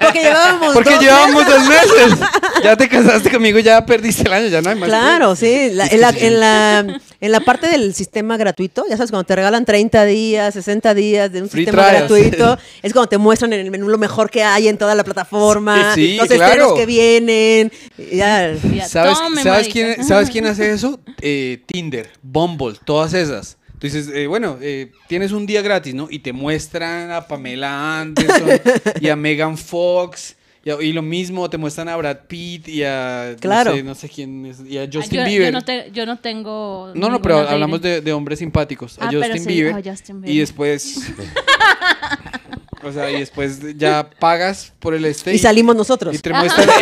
Speaker 2: Porque llevábamos
Speaker 1: Porque
Speaker 2: dos
Speaker 1: llevábamos dos meses. Ya te casaste conmigo, ya perdiste el año, ya no hay más.
Speaker 2: Claro, sí. La- en, la, en, la, en la parte del sistema gratuito, ya sabes, cuando te regalan 30 días, 60 días de un
Speaker 1: Free
Speaker 2: sistema
Speaker 1: trials.
Speaker 2: gratuito, es cuando te muestran en el menú lo mejor que hay en toda la plataforma,
Speaker 1: Sí, sí,
Speaker 2: los
Speaker 1: claro.
Speaker 2: estrenos que vienen. y ya.
Speaker 4: Ya,
Speaker 1: ¿Sabes,
Speaker 4: tome,
Speaker 1: ¿sabes,
Speaker 4: marica.
Speaker 1: quién, ¿Sabes quién hace eso? Eh, Tinder, Bumble, todas esas. Tú dices, eh, bueno, eh, tienes un día gratis, ¿no? Y te muestran a Pamela Anderson y a Megan Fox Y, y lo mismo, te muestran a Brad Pitt y a.
Speaker 2: Claro.
Speaker 1: No sé, no sé quién es. Y a
Speaker 4: Ah,
Speaker 1: Justin
Speaker 4: yo,
Speaker 1: Bieber.
Speaker 4: Yo no, te- yo no tengo.
Speaker 1: No, no, pero hablamos de, de hombres simpáticos. A
Speaker 4: Ah, pero
Speaker 1: Justin
Speaker 4: sí,
Speaker 1: Bieber.
Speaker 4: a Justin
Speaker 1: Y
Speaker 4: Bieber.
Speaker 1: después. o sea, y después ya pagas por el este.
Speaker 2: Y salimos nosotros.
Speaker 1: Y te muestran.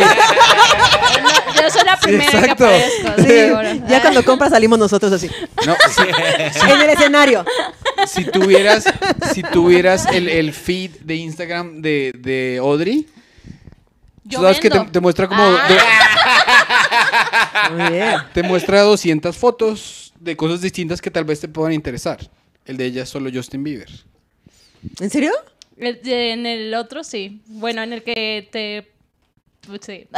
Speaker 4: No, yo soy la primera que
Speaker 1: exacto.
Speaker 4: aparezco.
Speaker 2: Sí, ya cuando compras salimos nosotros así.
Speaker 1: no, si,
Speaker 2: En el escenario.
Speaker 1: si tuvieras, si tuvieras el, el feed de Instagram de, de Audrey.
Speaker 4: Yo
Speaker 1: sabes que te, muestra como.
Speaker 4: Ah.
Speaker 1: de-
Speaker 2: Muy bien.
Speaker 1: te muestra 200 fotos de cosas distintas que tal vez te puedan interesar. El de ella es solo Justin Bieber.
Speaker 2: ¿En serio?
Speaker 4: El- En el otro sí. Bueno, en el que te. Pues, Sí.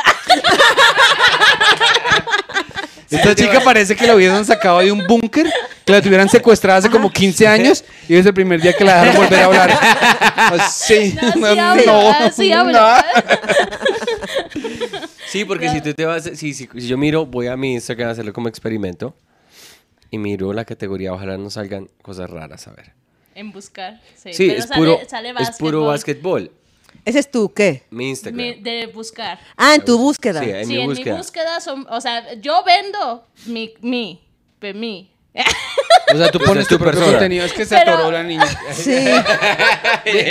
Speaker 1: Esta chica parece que la hubiesen sacado de un búnker, que la tuvieran secuestrada hace como 15 años y es el primer día que la dejaron volver a hablar. Así,
Speaker 4: No, sí
Speaker 1: no,
Speaker 4: hablo,
Speaker 1: no,
Speaker 4: ah, sí hablo.
Speaker 1: no.
Speaker 3: Sí, porque si tú te vas, si, si, si yo miro, voy a mi Instagram a hacerlo como experimento y miro la categoría, ojalá no salgan cosas raras, a ver.
Speaker 4: En buscar. Sí,
Speaker 3: Sí,
Speaker 4: pero
Speaker 3: es,
Speaker 4: sale-
Speaker 3: puro,
Speaker 4: sale
Speaker 3: es puro
Speaker 4: básquetbol.
Speaker 2: ¿Ese es tu qué?
Speaker 3: Mi Instagram.
Speaker 4: Mi- de buscar.
Speaker 2: Ah, en tu búsqueda.
Speaker 3: Sí, en
Speaker 4: sí,
Speaker 3: mi
Speaker 4: en
Speaker 3: búsqueda.
Speaker 4: mi búsqueda son. O sea, yo vendo mi. mi. mi.
Speaker 1: O sea, tú pones
Speaker 3: es tu
Speaker 1: tu
Speaker 3: persona.
Speaker 1: contenido. Es que se
Speaker 4: Pero-
Speaker 1: atoró la niña.
Speaker 2: Sí.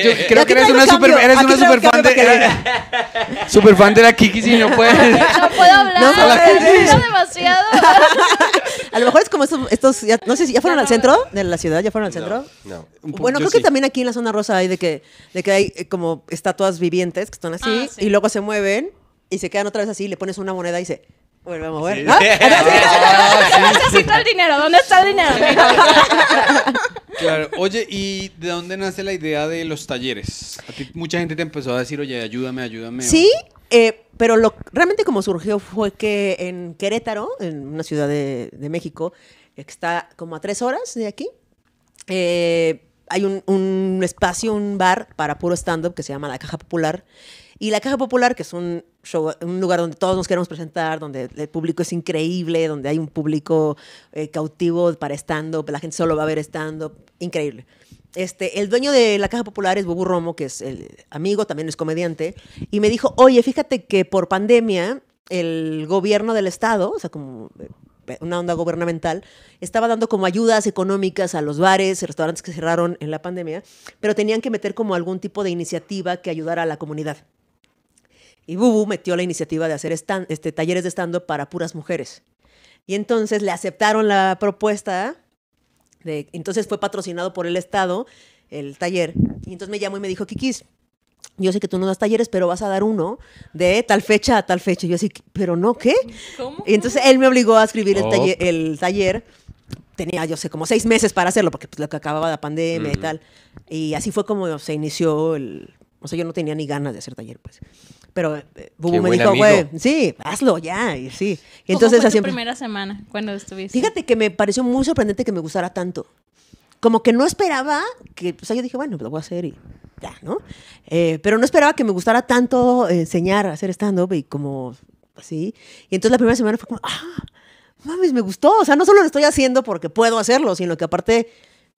Speaker 1: Yo creo que eres una super, eres
Speaker 2: aquí
Speaker 1: una super fan de
Speaker 2: para
Speaker 1: super fan de la Kiki si no puedes.
Speaker 4: No puedo hablar.
Speaker 2: No puedes.
Speaker 4: hablo demasiado.
Speaker 2: A lo mejor es como estos, estos ya- no sé si ya fueron al
Speaker 4: no.
Speaker 2: centro de la ciudad, ya fueron al centro.
Speaker 3: No.
Speaker 2: Bueno,
Speaker 1: yo
Speaker 2: creo que
Speaker 1: sí.
Speaker 2: también aquí en la zona rosa hay de que, de que hay eh, como estatuas vivientes que están así
Speaker 4: Ah, sí.
Speaker 2: y luego se mueven y se quedan otra vez así, le pones una moneda y se vuelve a mover.
Speaker 3: Sí.
Speaker 2: ¿no?
Speaker 4: Necesito el dinero. ¿Dónde está el dinero?
Speaker 1: Claro. Oye, ¿y de dónde nace la idea de los talleres? A ti mucha gente te empezó a decir, oye, ayúdame, ayúdame.
Speaker 2: Sí, eh, pero lo, realmente como surgió fue que en Querétaro, en una ciudad de, de México, que está como a tres horas de aquí, eh, hay un, un espacio, un bar para puro stand-up que se llama La Caja Popular. Y La Caja Popular, que es un show, un lugar donde todos nos queremos presentar, donde el público es increíble, donde hay un público eh, cautivo para stand-up, la gente solo va a ver stand-up, increíble. Este, el dueño de la Caja Popular es Bubu Romo, que es el amigo, también es comediante, y me dijo, oye, fíjate que por pandemia el gobierno del estado, o sea, como eh, una onda gubernamental, estaba dando como ayudas económicas a los bares, restaurantes que cerraron en la pandemia, pero tenían que meter como algún tipo de iniciativa que ayudara a la comunidad. Y Bubu metió la iniciativa de hacer stand- este, talleres de stand-up para puras mujeres. Y entonces le aceptaron la propuesta. De, entonces fue patrocinado por el Estado, el taller. Y entonces me llamó y me dijo, Kikis, yo sé que tú no das talleres, pero vas a dar uno de tal fecha a tal fecha. Y yo así, pero no, ¿qué?
Speaker 4: ¿Cómo?
Speaker 2: Y entonces él me obligó a escribir el,
Speaker 3: Oh.
Speaker 2: taller, el taller. Tenía, yo sé, como seis meses para hacerlo, porque pues, lo que acababa la pandemia y tal. Y así fue como se inició el... O sea, yo no tenía ni ganas de hacer taller, pues. Pero eh, Bubu me dijo, güey, sí, hazlo ya. Y sí. Y
Speaker 4: ¿Cómo
Speaker 2: entonces
Speaker 4: fue
Speaker 2: así
Speaker 4: tu
Speaker 2: empe-
Speaker 4: primera semana cuando estuviste?
Speaker 2: Fíjate que me pareció muy sorprendente que me gustara tanto. Como que no esperaba que, o sea, yo dije, bueno, pues lo voy a hacer y ya, ¿no? Eh, pero no esperaba que me gustara tanto eh, enseñar a hacer stand-up y como así. Y entonces la primera semana fue como, ah, mames, me gustó. O sea, no solo lo estoy haciendo porque puedo hacerlo, sino que aparte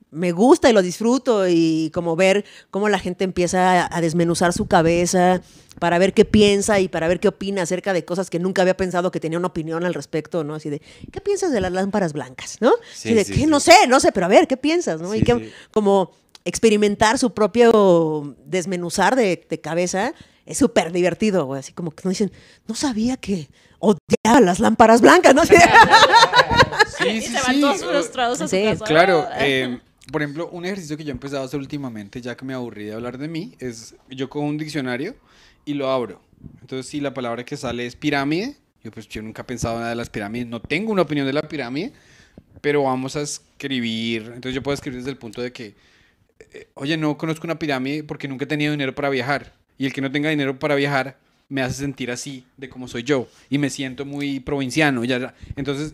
Speaker 2: me gusta y lo disfruto y como ver cómo la gente empieza a, a desmenuzar su cabeza para ver qué piensa y para ver qué opina acerca de cosas que nunca había pensado que tenía una opinión al respecto, ¿no? Así de, ¿qué piensas de las lámparas blancas, no?
Speaker 3: Sí,
Speaker 2: Así de,
Speaker 3: sí,
Speaker 2: ¿qué?
Speaker 3: sí.
Speaker 2: No sé, no sé, pero a ver, ¿qué piensas, no? y
Speaker 3: Sí,
Speaker 2: que
Speaker 3: sí.
Speaker 2: como experimentar su propio desmenuzar de, de cabeza es súper divertido, güey. Así como que no dicen, no sabía que odiaba las lámparas blancas, ¿no? Así de-
Speaker 1: Sí,
Speaker 4: Y
Speaker 1: sí,
Speaker 4: se van
Speaker 1: sí.
Speaker 4: todos frustrados a su
Speaker 2: Sí,
Speaker 4: casa.
Speaker 1: Claro, eh, por ejemplo, un ejercicio que yo he empezado a hacer últimamente, ya que me aburrí de hablar de mí, es yo cojo un diccionario y lo abro. Entonces, si la palabra que sale es pirámide, yo pues yo nunca he pensado nada de las pirámides, no tengo una opinión de la pirámide, pero vamos a escribir. Entonces, yo puedo escribir desde el punto de que, eh, oye, no conozco una pirámide porque nunca he tenido dinero para viajar. Y el que no tenga dinero para viajar me hace sentir así de como soy yo. Y me siento muy provinciano. Ya, entonces,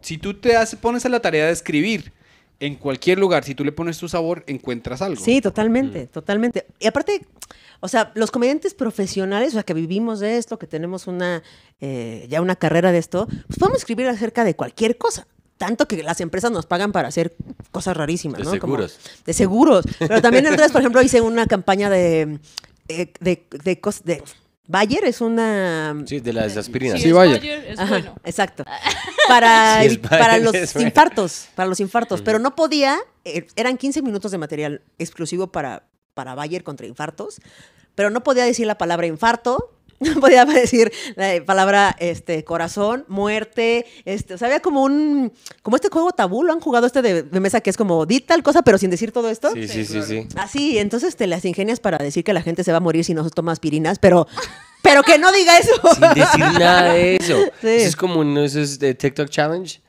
Speaker 1: si tú te haces, pones a la tarea de escribir en cualquier lugar, si tú le pones tu sabor, encuentras algo.
Speaker 2: Sí, totalmente, totalmente. Y aparte, o sea, los comediantes profesionales, o sea, que vivimos de esto, que tenemos una, eh, ya una carrera de esto, pues podemos escribir acerca de cualquier cosa. Tanto que las empresas nos pagan para hacer cosas rarísimas,
Speaker 3: De
Speaker 2: ¿no? Como-
Speaker 3: seguros.
Speaker 2: de seguros. Pero también día, por ejemplo, hice una campaña de, eh, de, de, cos- de Bayer es una...
Speaker 3: Sí, de las aspirinas.
Speaker 1: Sí,
Speaker 4: es
Speaker 1: Bayer.
Speaker 4: Bayer, es
Speaker 2: Ajá,
Speaker 4: bueno.
Speaker 2: exacto. Para,
Speaker 3: Sí, es
Speaker 2: evi- para los
Speaker 3: es bueno.
Speaker 2: infartos, para los infartos. Pero no podía, eh, eran 15 minutos de material exclusivo para, para Bayer contra infartos, pero no podía decir la palabra infarto, podía decir la palabra este, corazón, muerte, este, o sea, había como un, como este juego tabú, ¿lo han jugado este de, de mesa que es como, di tal cosa, pero sin decir todo esto?
Speaker 3: Sí, sí, sí, sí.
Speaker 2: Así, entonces te las ingenias para decir que la gente se va a morir si no toma aspirinas, pero, pero que no diga eso.
Speaker 3: Sin decir nada de eso.
Speaker 2: Sí.
Speaker 3: Eso es como uno de esos de TikTok Challenge.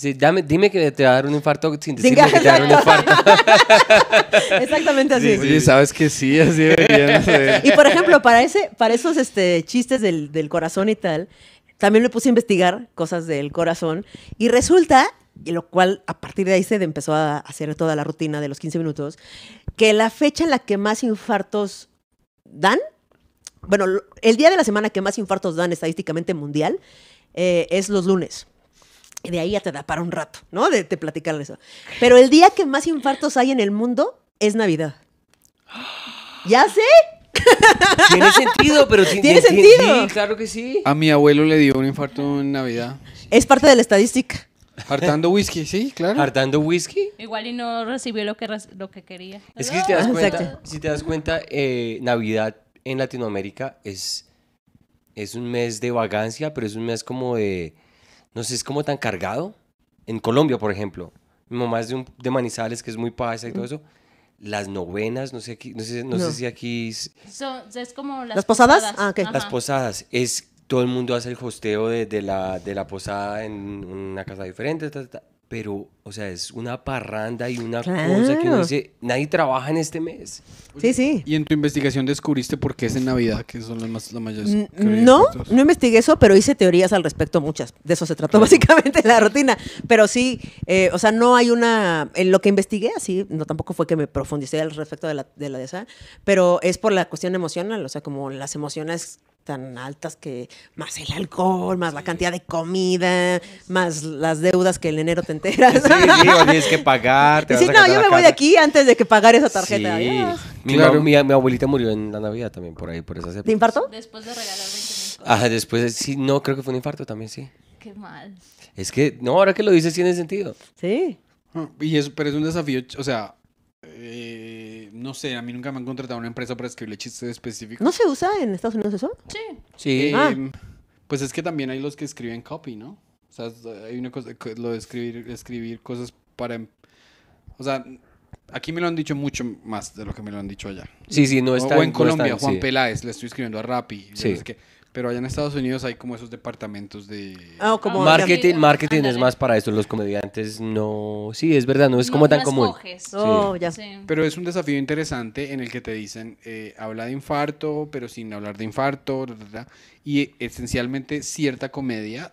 Speaker 3: Sí, dame, dime que te va a dar un infarto sin
Speaker 2: Sin
Speaker 3: decirme que te va a dar un infarto.
Speaker 2: Exactamente así.
Speaker 1: Oye, sabes que sí, así deberían hacer.
Speaker 2: Y por ejemplo, para ese, para esos este, chistes del, del corazón y tal, también me puse a investigar cosas del corazón. Y resulta, y lo cual a partir de ahí se empezó a hacer toda la rutina de los 15 minutos, que la fecha en la que más infartos dan, bueno, el día de la semana que más infartos dan estadísticamente mundial, eh, es los lunes. De ahí ya te da para un rato, ¿no? De, de platicar eso. Pero el día que más infartos hay en el mundo es Navidad. ¿Ya sé?
Speaker 3: Tiene sentido, pero ti-
Speaker 2: Tiene
Speaker 3: ti-
Speaker 2: sentido.
Speaker 3: Sí, claro que sí.
Speaker 1: A mi abuelo le dio un infarto en Navidad.
Speaker 2: Es parte de la estadística.
Speaker 1: Hartando whisky, sí, claro.
Speaker 3: Hartando whisky.
Speaker 4: Igual y no recibió lo que, lo que quería.
Speaker 3: Es que si te das
Speaker 2: Ah,
Speaker 3: cuenta, si te das cuenta eh, Navidad en Latinoamérica es, es un mes de vagancia, pero es un mes como de, no sé, es como tan cargado. En Colombia, por ejemplo, mi mamá es de, un- de Manizales, que es muy paisa y todo eso. Las novenas, no sé, aquí, no sé, no sé si aquí s-
Speaker 4: So- es como las,
Speaker 2: ¿Las posadas? Ah, ok.
Speaker 3: las posadas es todo el mundo hace el hosteo de, de la, de la posada en una casa diferente, ta, ta, ta, pero, o sea, es una parranda y una cosa que uno
Speaker 2: Claro.
Speaker 3: dice, nadie trabaja en este mes.
Speaker 2: Sí, sí.
Speaker 1: Y en tu investigación descubriste por qué es en Navidad, que son las más la mayor.
Speaker 2: N- No, no investigué eso, pero hice teorías al respecto, muchas. De eso se trató básicamente la rutina. Pero sí, eh, o sea, no hay una. En lo que investigué, así, no tampoco fue que me profundicé al respecto de la de, la de esa, pero es por la cuestión emocional, o sea, como las emociones tan altas que más el alcohol, más la cantidad de comida, más las deudas que en enero te enteras.
Speaker 3: Sí, sí, o tienes que pagar. te
Speaker 2: sí,
Speaker 3: vas a
Speaker 2: no, yo me voy de aquí antes de que pagar esa tarjeta.
Speaker 3: Sí. Mi,
Speaker 1: Claro.
Speaker 3: mi, mi abuelita murió en la Navidad también, por ahí, por esas
Speaker 2: ¿De
Speaker 3: épocas.
Speaker 2: infarto?
Speaker 4: Después de regalar 20 mil cosas.
Speaker 3: Ajá, después, sí, no, creo que fue un infarto también, sí.
Speaker 4: Qué mal.
Speaker 3: Es que, no, ahora que lo dices tiene sentido.
Speaker 2: Sí.
Speaker 1: Ah, Y eso, pero es un desafío, o sea, eh, no sé, a mí nunca me han contratado una empresa para escribirle chistes específicos.
Speaker 2: ¿No se usa en Estados Unidos eso?
Speaker 4: Sí.
Speaker 3: Sí.
Speaker 1: Eh,
Speaker 2: Ah.
Speaker 1: Pues es que también hay los que escriben copy, ¿no? O sea, hay una cosa, co- lo de escribir, escribir cosas para... em- O sea, aquí me lo han dicho mucho más de lo que me lo han dicho allá.
Speaker 3: Sí, sí, no está
Speaker 1: o en
Speaker 3: no
Speaker 1: Colombia,
Speaker 3: está-
Speaker 1: Juan
Speaker 3: sí.
Speaker 1: Peláez, le estoy escribiendo a Rappi.
Speaker 3: Sí.
Speaker 1: no sé qué. Pero allá en Estados Unidos hay como esos departamentos de...
Speaker 2: Ah, como
Speaker 3: Marketing,
Speaker 4: Sí,
Speaker 3: marketing es más para eso, los comediantes no... Sí, es verdad, no es como tan
Speaker 4: no
Speaker 3: común.
Speaker 4: escoges.
Speaker 2: Oh, ya.
Speaker 4: Sí.
Speaker 1: Pero es un desafío interesante en el que te dicen, eh, habla de infarto, pero sin hablar de infarto, ta, ta, y eh, esencialmente cierta comedia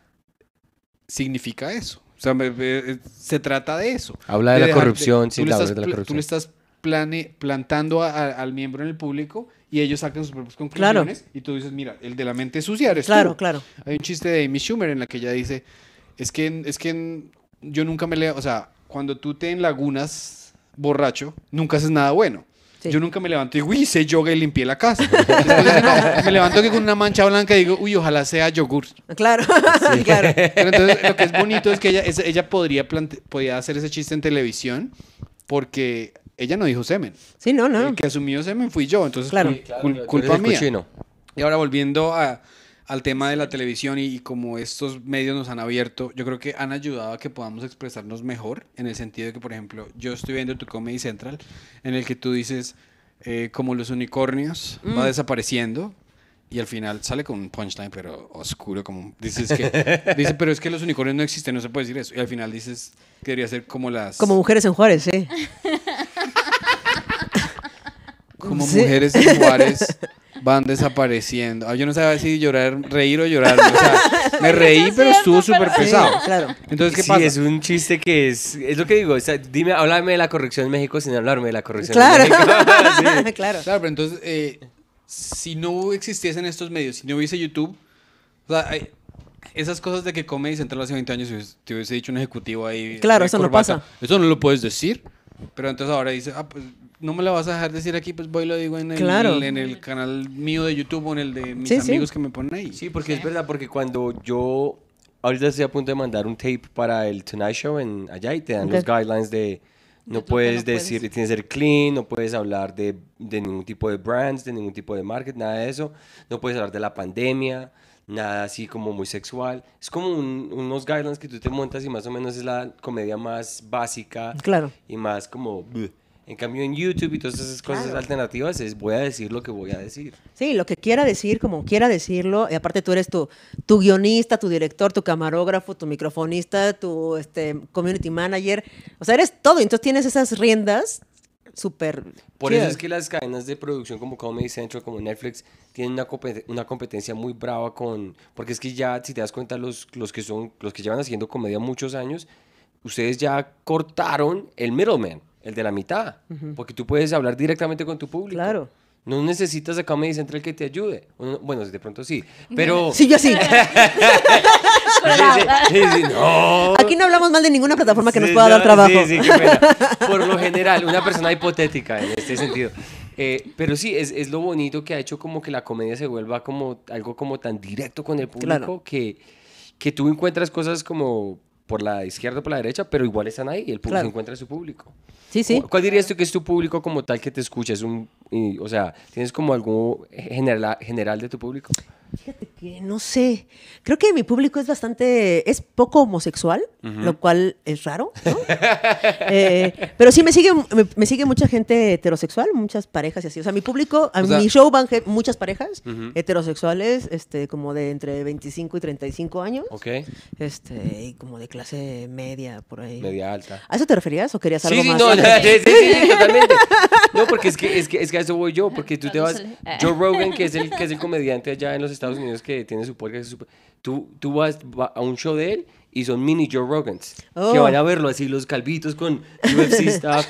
Speaker 1: significa eso. O sea, me- me- se trata de eso.
Speaker 3: Habla de la corrupción,
Speaker 1: tú
Speaker 3: sí, habla
Speaker 1: estás
Speaker 3: de la
Speaker 1: pla- Tú
Speaker 3: corrupción.
Speaker 1: le estás plane- plantando a- a- al miembro en el público y ellos sacan sus propias conclusiones y tú dices, mira, el de la mente sucia eres
Speaker 2: Claro,
Speaker 1: tú.
Speaker 2: claro.
Speaker 1: Hay un chiste de Amy Schumer en la que ella dice, es que, es que yo nunca me leo, o sea, cuando tú te enlagunas borracho, nunca haces nada bueno.
Speaker 2: Sí.
Speaker 1: Yo nunca me levanto y digo, uy, hice yoga y limpié la casa. No, me levanto que con una mancha blanca y digo, uy, ojalá sea yogur.
Speaker 2: Claro, claro.
Speaker 1: Pero entonces lo que es bonito es que ella, ella podría, podía hacer ese chiste en televisión porque ella no dijo semen.
Speaker 2: Sí, no, no.
Speaker 1: El que asumió semen fui yo, entonces
Speaker 2: Claro.
Speaker 1: cul-
Speaker 3: Claro,
Speaker 1: cul- culpa mía. Y ahora volviendo a- al tema de la televisión y, y como estos medios nos han abierto, yo creo que han ayudado a que podamos expresarnos mejor, en el sentido de que, por ejemplo, yo estoy viendo tu Comedy Central, en el que tú dices, eh, como los unicornios, va desapareciendo. Y al final sale con un punchline, pero oscuro, como dices que... dice, pero es que los unicornios no existen, no se puede decir eso. Y al final dices que debería ser como las...
Speaker 2: Como mujeres en Juárez, sí.
Speaker 1: como
Speaker 2: Sí.
Speaker 1: mujeres en Juárez van desapareciendo. Ah, yo no sabía si llorar, reír o llorar. O sea, me reí, pero estuvo súper
Speaker 2: Sí,
Speaker 1: pesado.
Speaker 2: claro.
Speaker 1: Entonces, ¿qué
Speaker 3: sí,
Speaker 1: pasa?
Speaker 3: es un chiste que es... Es lo que digo, o sea, dime, háblame de la corrección en México sin hablarme de la corrección
Speaker 2: Claro.
Speaker 3: en México. Sí.
Speaker 2: claro.
Speaker 1: Claro, pero entonces, eh, si no existiesen estos medios, si no hubiese YouTube, o sea, hay- esas cosas de que Comedy Central hace 20 años, te hubiese dicho un ejecutivo ahí.
Speaker 2: Claro, eso no
Speaker 1: corbata,
Speaker 2: pasa.
Speaker 1: Eso no lo puedes decir. Pero entonces ahora dice, ah, pues no me la vas a dejar decir aquí, pues voy y lo digo en el,
Speaker 2: Claro.
Speaker 1: en el canal mío de YouTube o en el de mis
Speaker 2: Sí, sí.
Speaker 1: amigos que me ponen ahí.
Speaker 3: Sí, porque es verdad, porque cuando yo ahorita estoy a punto de mandar un tape para el Tonight Show en allá y te dan los
Speaker 2: Ok.
Speaker 3: guidelines de no puedes
Speaker 4: no puedes.
Speaker 3: decir, tienes que ser clean, no puedes hablar de, de ningún tipo de brands, de ningún tipo de market, nada de eso, no puedes hablar de la pandemia, nada así como muy sexual. Es como un- unos guidelines que tú te montas y más o menos es la comedia más básica
Speaker 2: Claro.
Speaker 3: y más como... bleh. En cambio en YouTube y todas esas cosas
Speaker 2: Claro.
Speaker 3: alternativas es voy a decir lo que voy a decir.
Speaker 2: Sí, lo que quiera decir, como quiera decirlo. Y aparte tú eres tu, tu guionista, tu director, tu camarógrafo, tu microfonista, tu este, community manager. O sea, eres todo. Entonces tienes esas riendas súper...
Speaker 3: Por eso
Speaker 2: chidas.
Speaker 3: es que las cadenas de producción como Comedy Central, como Netflix, tienen una, compet- una competencia muy brava con... Porque es que ya, si te das cuenta, los, los, que son, los que llevan haciendo comedia muchos años, ustedes ya cortaron el middleman, el de la mitad. Porque tú puedes hablar directamente con tu público.
Speaker 2: Claro.
Speaker 3: No necesitas a Comedy Central que te ayude. Bueno, de pronto sí. Pero...
Speaker 2: Sí, yo sí.
Speaker 3: Sí, sí, sí, sí, no.
Speaker 2: Aquí no hablamos mal de ninguna plataforma que nos pueda dar trabajo.
Speaker 3: Sí, sí, qué. Por lo general, una persona hipotética en este sentido. Eh, pero sí, es, es lo bonito que ha hecho como que la comedia se vuelva como algo como tan directo con el público
Speaker 2: Claro.
Speaker 3: que, que tú encuentras cosas como por la izquierda o por la derecha, pero igual están ahí y el público
Speaker 2: Claro.
Speaker 3: encuentra su público.
Speaker 2: Sí, sí.
Speaker 3: ¿Cuál dirías tú que es tu público como tal que te escucha? ¿Es un, y, o sea, ¿tienes como algo general, general de tu público?
Speaker 2: Fíjate que no sé. Creo que mi público es bastante. es poco homosexual, lo cual es raro, ¿no? Eh, pero sí me sigue, me, me sigue mucha gente heterosexual, muchas parejas y así. O sea, mi público, a
Speaker 1: O sea-
Speaker 2: mi show van muchas parejas heterosexuales, este, como de entre 25 y 35 años.
Speaker 3: ¿Ok?
Speaker 2: Este, y como de clase media, por ahí.
Speaker 3: Media alta.
Speaker 2: ¿A eso te referías o querías algo
Speaker 3: Sí, sí,
Speaker 2: más?
Speaker 3: no, sí, sí, sí, totalmente. No, porque es que, es que, es que a eso voy yo, porque tú te vas. Joe Rogan, que es el, que es el comediante allá en los Estados Unidos que tiene su podcast, su- tú, tú vas va a un show de él y son mini Joe Rogans, que
Speaker 2: Oh.
Speaker 3: van a verlo así, los calvitos con UFC stuff.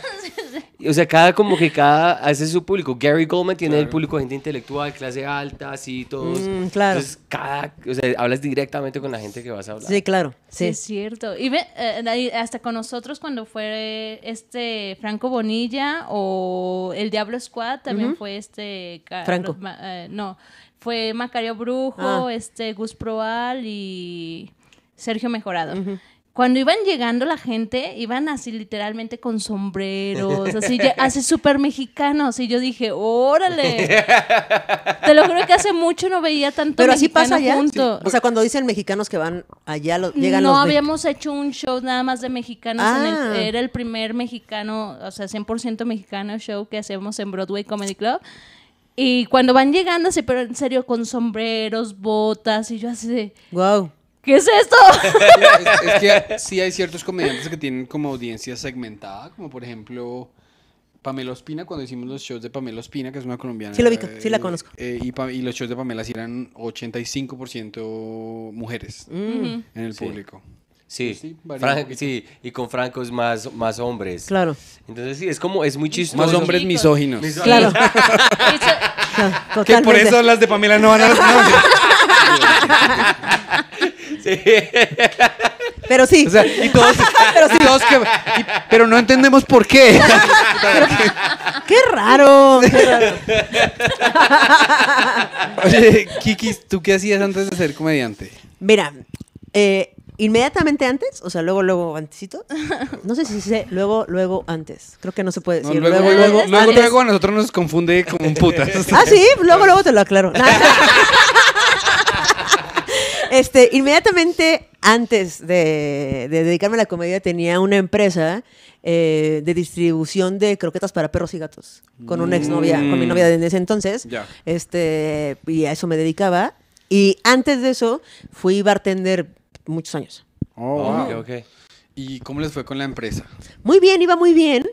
Speaker 3: O sea, cada como que cada hace su público. Gary Goldman tiene el público de gente intelectual, clase alta, así, todos.
Speaker 2: Mm, claro.
Speaker 3: Entonces, cada, o sea, hablas directamente con la gente que vas a hablar.
Speaker 2: Sí, claro.
Speaker 4: Sí,
Speaker 2: Sí.
Speaker 4: es cierto. Y ve, eh, hasta con nosotros cuando fue este Franco Bonilla o el Diablo Squad también fue este
Speaker 2: Franco.
Speaker 4: Eh, no, fue Macario Brujo,
Speaker 2: Ah.
Speaker 4: este Gus Proal y Sergio Mejorado. Cuando iban llegando la gente, iban así literalmente con sombreros, así, así súper mexicanos. Y yo dije, órale. Te lo juro que hace mucho no veía tanto
Speaker 2: Pero así pasa ya.
Speaker 4: junto.
Speaker 2: O sea, cuando dicen mexicanos que van allá, lo- llegan
Speaker 4: no
Speaker 2: los. me-
Speaker 4: habíamos hecho un show nada más de mexicanos. en el-
Speaker 2: Ah.
Speaker 4: era el primer mexicano, o sea, 100% mexicano show que hacemos en Broadway Comedy Club. Y cuando van llegando, así, pero en serio, con sombreros, botas, y yo así de,
Speaker 2: Wow.
Speaker 4: ¿qué es esto?
Speaker 1: es, es que sí hay ciertos comediantes que tienen como audiencia segmentada, como por ejemplo Pamela Ospina, cuando hicimos los shows de Pamela Ospina, que es una colombiana.
Speaker 2: Sí lo ubico, sí la
Speaker 1: eh,
Speaker 2: conozco.
Speaker 1: eh, y, Pa- y los shows de Pamela sí eran 85% mujeres en el
Speaker 3: Sí.
Speaker 1: público.
Speaker 3: Sí,
Speaker 1: Sí,
Speaker 3: Fran-
Speaker 1: poquito.
Speaker 3: sí, y con Franco es más, más hombres.
Speaker 2: Claro.
Speaker 3: Entonces sí, es como, es muy chistoso.
Speaker 1: Más hombres misóginos.
Speaker 3: Mis-
Speaker 2: Claro.
Speaker 1: Que por eso las de Pamela no van a... no.
Speaker 3: Sí.
Speaker 2: Pero sí.
Speaker 1: O sea, y todos,
Speaker 2: Pero sí.
Speaker 1: y todos que, y- pero no entendemos por qué.
Speaker 2: ¡Qué raro! qué raro.
Speaker 1: Oye, Kiki, ¿tú qué hacías antes de ser comediante?
Speaker 2: Mira, eh, inmediatamente antes, o sea, luego, luego, antesito. No sé si sé, luego, luego, antes. Creo que no se puede decir.
Speaker 1: luego,
Speaker 2: luego,
Speaker 1: luego,
Speaker 2: luego,
Speaker 1: luego,
Speaker 2: antes.
Speaker 1: luego a nosotros nos confunde como un putas.
Speaker 2: Ah, sí, luego, luego te lo aclaro. Este, inmediatamente antes de, de dedicarme a la comedia tenía una empresa eh, de distribución de croquetas para perros y gatos con una exnovia, con mi novia de ese entonces.
Speaker 1: Ya.
Speaker 2: Este, y a eso me dedicaba. Y antes de eso fui bartender muchos años.
Speaker 1: Oh,
Speaker 3: Ok,
Speaker 1: wow.
Speaker 3: ok.
Speaker 1: ¿Y cómo les fue con la empresa?
Speaker 2: Muy bien, iba muy bien,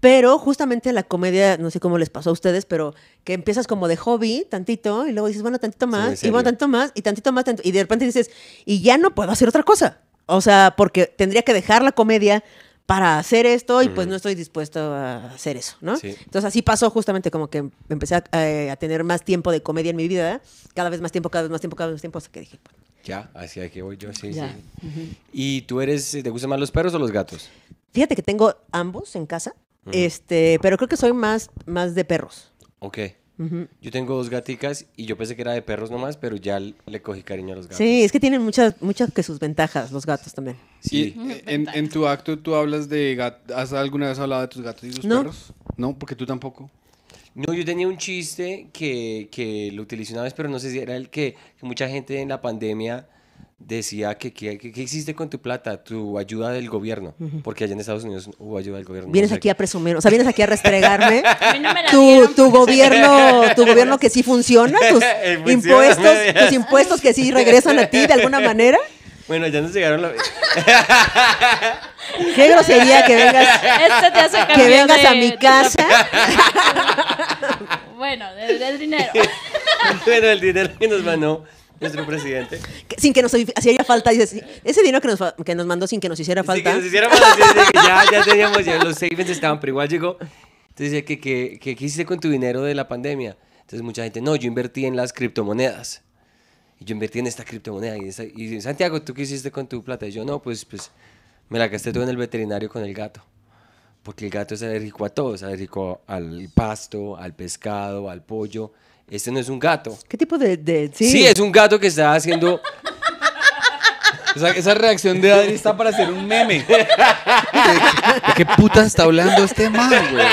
Speaker 2: pero justamente la comedia, no sé cómo les pasó a ustedes, pero que empiezas como de hobby, tantito, y luego dices, bueno, tantito más, y bueno, tantito más, y tantito más, tanto- y de repente dices, y ya no puedo hacer otra cosa. O sea, porque tendría que dejar la comedia para hacer esto y pues no estoy dispuesto a hacer eso, ¿no?
Speaker 3: Sí.
Speaker 2: Entonces así pasó justamente como que empecé a, eh, a tener más tiempo de comedia en mi vida, cada vez más tiempo, cada vez más tiempo, cada vez más tiempo, hasta que dije, pues,
Speaker 3: Ya, hacia que voy yo, sí,
Speaker 2: Ya.
Speaker 3: sí. ¿Y tú eres, te gustan más los perros o los gatos?
Speaker 2: Fíjate que tengo ambos en casa. Este, pero creo que soy más, más de perros.
Speaker 3: Ok. Yo tengo dos gaticas y yo pensé que era de perros nomás, pero ya le cogí cariño a los gatos.
Speaker 2: Sí, es que tienen muchas, muchas que sus ventajas, los gatos también.
Speaker 3: Sí.
Speaker 1: Eh, en, en tu acto tú hablas de gatos. ¿Has alguna vez hablado de tus gatos y tus
Speaker 2: No.
Speaker 1: perros? No, porque tú tampoco.
Speaker 3: No, yo tenía un chiste que, que lo utilicé una vez, pero no sé si era el que, que mucha gente en la pandemia decía que que que- ¿qué hiciste con tu plata? Tu ayuda del gobierno. Porque allá en Estados Unidos hubo ayuda del gobierno. no
Speaker 2: Vienes aquí a presumir, o sea, vienes aquí a restregarme.
Speaker 4: No
Speaker 2: tu,
Speaker 4: dieron,
Speaker 2: tu gobierno, tu gobierno que sí funciona, tus
Speaker 3: funciona,
Speaker 2: impuestos, tus impuestos que sí regresan a ti de alguna manera.
Speaker 3: Bueno, ya nos llegaron la...
Speaker 2: Qué grosería que vengas,
Speaker 4: Este te hace
Speaker 2: que vengas
Speaker 4: de-
Speaker 2: a mi casa.
Speaker 4: Bueno, del, del dinero.
Speaker 3: bueno, el dinero que nos mandó nuestro presidente.
Speaker 2: que- sin que nos hiciera falta. Dices, ese dinero que nos, que nos mandó sin que nos hiciera falta.
Speaker 3: que nos de que ya, ya teníamos, ya los savings estaban, pero igual llegó. Entonces decía que, que, que, ¿qué hiciste con tu dinero de la pandemia? Entonces mucha gente, no, yo invertí en las criptomonedas. Y yo invertí en esta criptomoneda. Y, esa- y Santiago, ¿tú qué hiciste con tu plata? Y yo, no, pues, pues me la gasté todo en el veterinario con el gato. Porque el gato es alérgico a todo, es alérgico al pasto, al pescado, al pollo. Este no es un gato.
Speaker 2: ¿Qué tipo de.? de- sí.
Speaker 3: Sí, es un gato que está haciendo...
Speaker 1: O sea, esa reacción de Adri está para hacer un meme. ¿De qué, de qué puta está hablando este man, güey?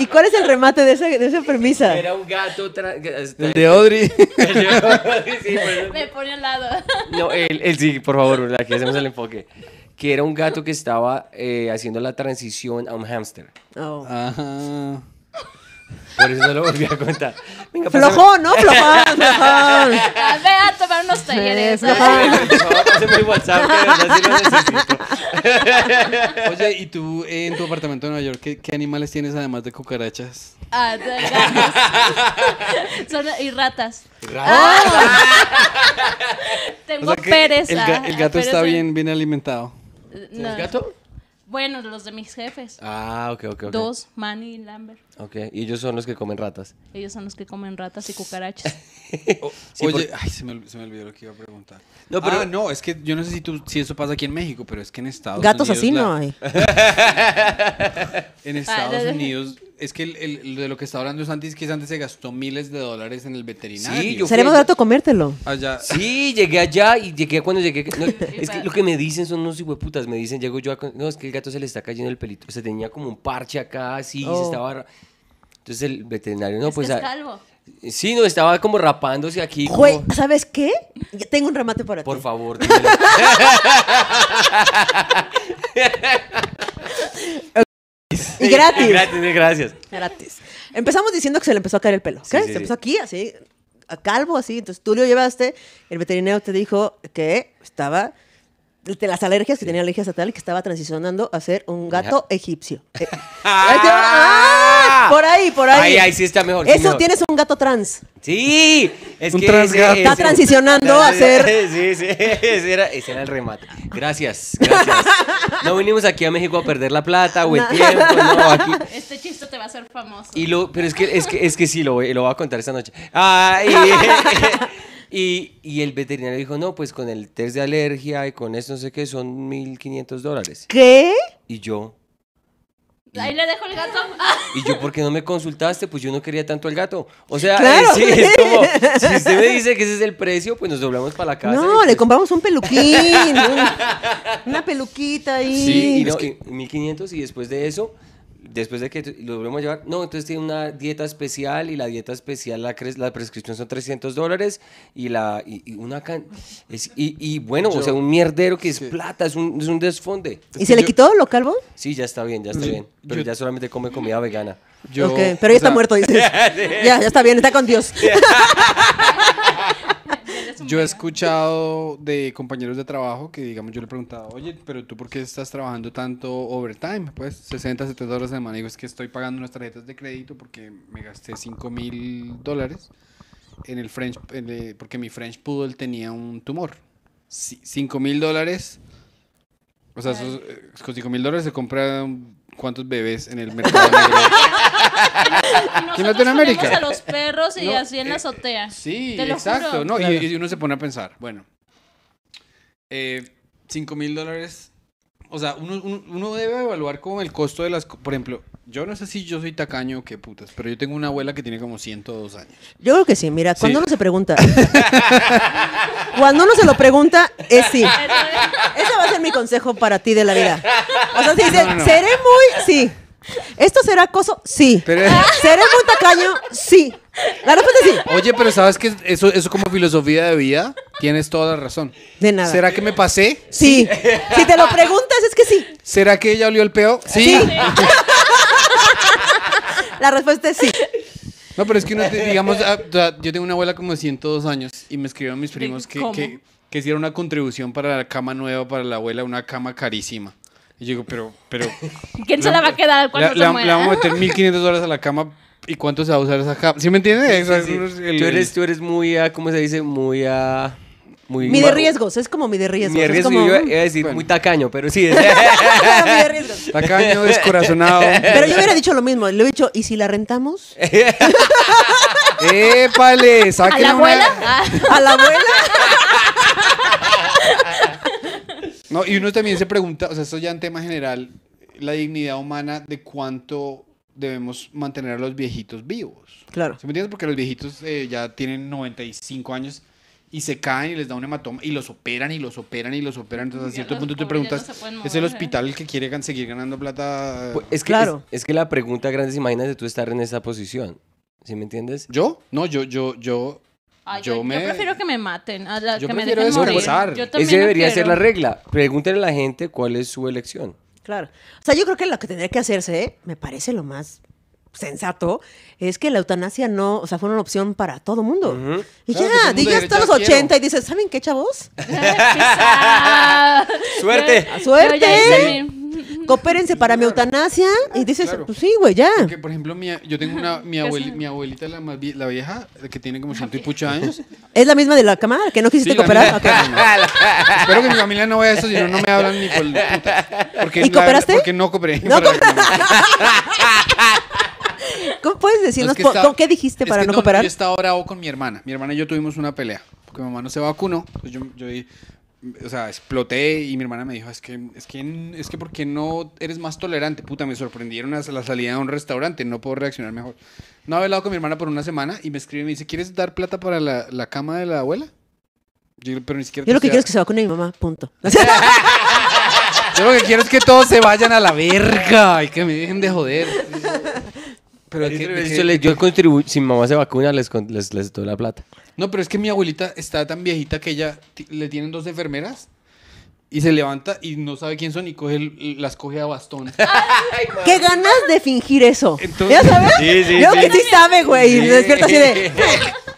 Speaker 2: ¿Y cuál es el remate de esa, de esa premisa?
Speaker 3: Era un gato... tra-
Speaker 1: El de Audrey.
Speaker 3: Sí, pues,
Speaker 4: Me pone al lado.
Speaker 3: No, él, él sí, por favor, aquí hacemos el enfoque. Que era un gato que estaba eh, haciendo la transición a un hámster.
Speaker 2: Oh.
Speaker 1: Ajá.
Speaker 3: Por eso no lo volví a contar. Venga, pásame-
Speaker 2: Flojón, ¿no? Flojón, flojón.
Speaker 4: Ah, Ve a tomar unos talleres.
Speaker 3: Favor, pásame el WhatsApp, que de verdad sí lo necesito.
Speaker 1: Oye, ¿y tú eh, en tu apartamento de Nueva York qué, qué animales tienes además de cucarachas?
Speaker 4: Ah, de gatos. Son, y ratas. Tengo
Speaker 1: O sea que
Speaker 4: Pérez.
Speaker 1: El,
Speaker 4: ah,
Speaker 1: ga- el gato
Speaker 4: Pérez
Speaker 1: está
Speaker 4: en-
Speaker 1: bien, bien alimentado.
Speaker 4: No.
Speaker 3: gato?
Speaker 4: Bueno, los de mis jefes.
Speaker 3: Ah, ok, ok, ok.
Speaker 4: Dos, Manny y Lambert.
Speaker 3: Ok, y ellos son los que comen ratas.
Speaker 4: Ellos son los que comen ratas y cucarachas.
Speaker 1: O-
Speaker 3: Sí,
Speaker 1: Oye, ay, se me, ol- se me olvidó lo que iba a preguntar.
Speaker 3: No, pero-
Speaker 1: Ah, no, es que yo no sé si, tú, si eso pasa aquí en México, pero es que en Estados
Speaker 2: Gatos
Speaker 1: Unidos.
Speaker 2: así
Speaker 1: la-
Speaker 2: no hay.
Speaker 1: En Estados
Speaker 4: de- de-
Speaker 1: Unidos, es que el- el- de lo que está hablando Santi es que antes se gastó miles de dólares en el veterinario.
Speaker 3: Sí, yo-
Speaker 2: Sería más barato comértelo.
Speaker 1: Allá.
Speaker 3: Sí, llegué allá y llegué cuando llegué. no, es que lo que me dicen son unos hijueputas. Me dicen, llego yo a. No, es que el gato se le está cayendo el pelito. O sea, tenía como un parche acá, así, se
Speaker 2: Oh.
Speaker 3: estaba. ra- Entonces el veterinario, no,
Speaker 4: es
Speaker 3: pues.
Speaker 4: que es calvo.
Speaker 3: sí, no, estaba como rapándose aquí. como-
Speaker 2: Güey, ¿sabes qué? Tengo un remate para
Speaker 3: por
Speaker 2: ti.
Speaker 3: favor,
Speaker 2: Y gratis.
Speaker 3: gratis, gracias.
Speaker 2: Gratis. Empezamos diciendo que se le empezó a caer el pelo. ¿ok?
Speaker 3: Sí,
Speaker 2: se empezó aquí, así, a calvo, así. Entonces tú lo llevaste, el veterinario te dijo que estaba de las alergias, que tenía alergias a tal, y que estaba transicionando a ser un gato egipcio. Eh, ¡Ah! Por ahí, por ahí.
Speaker 3: Ay, ay, sí está mejor. sí,
Speaker 2: Eso
Speaker 3: mejor.
Speaker 2: tienes un gato trans.
Speaker 3: Sí, es
Speaker 1: Un
Speaker 3: que
Speaker 1: transgato.
Speaker 2: Está transicionando a ser-
Speaker 3: Sí, sí, ese era, ese era el remate. Gracias, gracias. No vinimos aquí a México a perder la plata o el
Speaker 2: No.
Speaker 3: tiempo, no, aquí.
Speaker 4: Este chiste te va a hacer famoso.
Speaker 3: Y lo, pero es que, es que, es que sí, lo, voy- lo voy a contar esta noche. Ah, y, y, y el veterinario dijo, no, pues con el test de alergia y con eso no sé qué, son 1.500 dólares.
Speaker 2: ¿Qué?
Speaker 3: Y yo,
Speaker 4: Ahí le dejo el gato.
Speaker 3: y yo, ¿por qué no me consultaste? Pues yo no quería tanto al gato. O sea,
Speaker 2: Claro.
Speaker 3: eh, sí, es como, si usted me dice que ese es el precio, pues nos doblamos para la casa.
Speaker 2: No, le
Speaker 3: pues-
Speaker 2: compramos un peluquín. un- una peluquita ahí.
Speaker 3: Sí, y no, y 1500 y después de eso, después de que lo volvemos a llevar, no, entonces tiene una dieta especial y la dieta especial, la, la prescripción son 300 dólares y la y, y una can- es- y, y bueno, o sea, un mierdero que es plata, es un, es un desfonde.
Speaker 2: ¿Y se le quitó lo calvo?
Speaker 3: Sí, ya está bien, ya está bien, pero
Speaker 1: yo-
Speaker 3: ya solamente come comida vegana.
Speaker 1: Yo,
Speaker 2: ok, pero ya está
Speaker 1: sea,
Speaker 2: muerto, dices. Ya, ya está bien, está con Dios.
Speaker 4: Un
Speaker 1: Yo he escuchado de compañeros de trabajo que, digamos, yo le he preguntado, oye, pero tú por qué estás trabajando tanto overtime? Pues 60, 70 dólares a semana. Digo, es que estoy pagando unas tarjetas de crédito porque me gasté 5 mil dólares en el French, en el- porque mi French Poodle tenía un tumor. 5 mil dólares. O sea, esos, eh, con 5 mil dólares se compran cuántos bebés en el mercado negro. En Latinoamérica.
Speaker 4: a los perros y
Speaker 1: No,
Speaker 4: así en la
Speaker 1: eh,
Speaker 4: azotea.
Speaker 1: Sí,
Speaker 4: Te lo
Speaker 1: exacto.
Speaker 4: juro.
Speaker 1: No, y-
Speaker 2: Claro.
Speaker 1: y, uno se pone a pensar, bueno, eh, 5 mil dólares o sea, uno, uno, uno debe evaluar como el costo de las... Por ejemplo, yo no sé si yo soy tacaño o qué putas, pero yo tengo una abuela que tiene como 102 años.
Speaker 2: Yo creo que sí, mira, cuando
Speaker 1: Sí.
Speaker 2: uno se pregunta. cuando uno se lo pregunta, es sí. Ese va a ser mi consejo para ti de la vida. O sea, si dices,
Speaker 1: No, no, no.
Speaker 2: seré muy. Sí. ¿Esto será acoso? Sí.
Speaker 1: Pero-
Speaker 2: ¿Seré muy tacaño? Sí. La respuesta es sí.
Speaker 1: Oye, pero ¿sabes que eso, eso como filosofía de vida? Tienes toda la razón.
Speaker 2: De nada.
Speaker 1: ¿Será que me pasé?
Speaker 2: Sí. Si te lo preguntas, es que sí.
Speaker 1: ¿Será que ella olió el peo? Sí.
Speaker 2: Sí. La respuesta es sí.
Speaker 1: No, pero es que uno, digamos, ah, yo tengo una abuela como de 102 años y me escribieron mis primos que, que, que hiciera una contribución para la cama nueva para la abuela, una cama carísima. Y yo digo, pero, pero...
Speaker 4: ¿Quién se la va a quedar cuando
Speaker 1: le,
Speaker 4: se
Speaker 1: le-
Speaker 4: muera?
Speaker 1: le vamos a meter 1.500 dólares a la cama y cuánto se va a usar esa cama. ¿Sí me entiendes?
Speaker 3: Sí, sí. Tú, eres, tú eres muy, ah, ¿cómo se dice? Muy... ah, muy
Speaker 2: Mide riesgos, es como mide riesgos.
Speaker 3: Mide
Speaker 2: es
Speaker 3: riesgo,
Speaker 2: como,
Speaker 3: yo iba,
Speaker 2: mm,
Speaker 3: iba a decir
Speaker 1: Bueno.
Speaker 3: muy tacaño, pero sí.
Speaker 2: mide riesgos.
Speaker 1: Tacaño, descorazonado.
Speaker 2: Pero yo hubiera dicho lo mismo. Le he dicho, ¿y si la rentamos?
Speaker 1: ¡Épale!
Speaker 4: ¿A
Speaker 1: ¡Saquen
Speaker 4: la
Speaker 1: una-
Speaker 4: abuela?
Speaker 2: ¿A la abuela?
Speaker 1: No, y uno también se pregunta, o sea, esto ya en tema general, la dignidad humana de cuánto debemos mantener a los viejitos vivos.
Speaker 2: Claro.
Speaker 1: ¿Se me entiendes? Porque los viejitos eh, ya tienen 95 años y se caen y les da un hematoma y los operan y los operan y los operan. Entonces, a cierto punto te preguntas,
Speaker 4: no
Speaker 1: ¿es el
Speaker 4: ¿eh?
Speaker 1: hospital el que quiere gan- seguir ganando plata?
Speaker 3: Pues, es, que,
Speaker 2: Claro.
Speaker 3: es, es que la pregunta grande es, imagínate tú estar en esa posición. ¿Sí me entiendes?
Speaker 1: ¿Yo? No, yo, yo, yo...
Speaker 4: Ay,
Speaker 1: Yo
Speaker 4: yo, yo
Speaker 1: me-
Speaker 4: prefiero que me maten, a la-
Speaker 1: Yo
Speaker 4: que me
Speaker 1: prefiero
Speaker 4: dejen morir. Yo no
Speaker 3: debería ser la regla. Pregúntenle a la gente cuál es su elección.
Speaker 2: Claro. O sea, yo creo que lo que tendría que hacerse, me parece lo más sensato, es que la eutanasia no, o sea, fuera una opción para todo mundo. Y
Speaker 1: Claro,
Speaker 2: ya,
Speaker 1: mundo
Speaker 2: ya
Speaker 1: diga,
Speaker 2: hasta
Speaker 1: "Ya
Speaker 2: los
Speaker 1: quiero".
Speaker 2: 80 y dices, ¿saben qué, chavos?
Speaker 3: ¡Suerte!
Speaker 4: Yo-
Speaker 2: ¡Suerte!
Speaker 4: yo ya hice mi-
Speaker 2: Coopérense para mi eutanasia. Y dices,
Speaker 1: Claro.
Speaker 2: pues sí, güey, ya.
Speaker 1: Porque, por ejemplo, mi, yo tengo una, mi, abuelita, la, más vie- la vieja, que tiene como ciento y pucho años.
Speaker 2: ¿Es la misma de la cámara que no quisiste
Speaker 1: Sí, la
Speaker 2: cooperar? Ok.
Speaker 1: Espero que mi familia no vea eso, si no, no me hablan ni por puta. Porque
Speaker 2: ¿Y
Speaker 1: la-
Speaker 2: cooperaste?
Speaker 1: Porque no cooperé.
Speaker 2: No
Speaker 1: Para-
Speaker 2: ¿Cómo puedes decirnos
Speaker 1: Es que
Speaker 2: po-
Speaker 1: está-
Speaker 2: ¿cómo- qué dijiste
Speaker 1: es
Speaker 2: para
Speaker 1: que
Speaker 2: no cooperar?
Speaker 1: Yo estaba bravo con mi hermana. Mi hermana y yo tuvimos una pelea. Porque mi mamá no se vacunó. Pues yo, yo di- o sea, exploté y mi hermana me dijo, es que, es que, es que ¿por qué no eres más tolerante? Puta, me sorprendieron a la salida de un restaurante, no puedo reaccionar mejor. No había hablado con mi hermana por una semana y me escribe y me dice, ¿quieres dar plata para la, la cama de la abuela? Yo, pero ni siquiera
Speaker 2: Yo lo que quiero es que se vacune mi mamá, punto.
Speaker 1: Yo lo que quiero es que todos se vayan a la verga y que me dejen de joder. Pero es que-
Speaker 3: Yo,
Speaker 1: es que-
Speaker 3: le- yo contribuyo, si mi mamá se vacuna, les, con- les, les doy la plata.
Speaker 1: No, pero es que mi abuelita está tan viejita que ella le tienen dos enfermeras y se levanta y no sabe quién son y coge el- las coge a bastón.
Speaker 2: ¿Qué ganas de fingir eso?
Speaker 1: Entonces-
Speaker 2: ¿Ya sabes?
Speaker 3: Sí, sí,
Speaker 2: Yo
Speaker 3: sí.
Speaker 2: que sí sabe, güey. Y me despierta así de.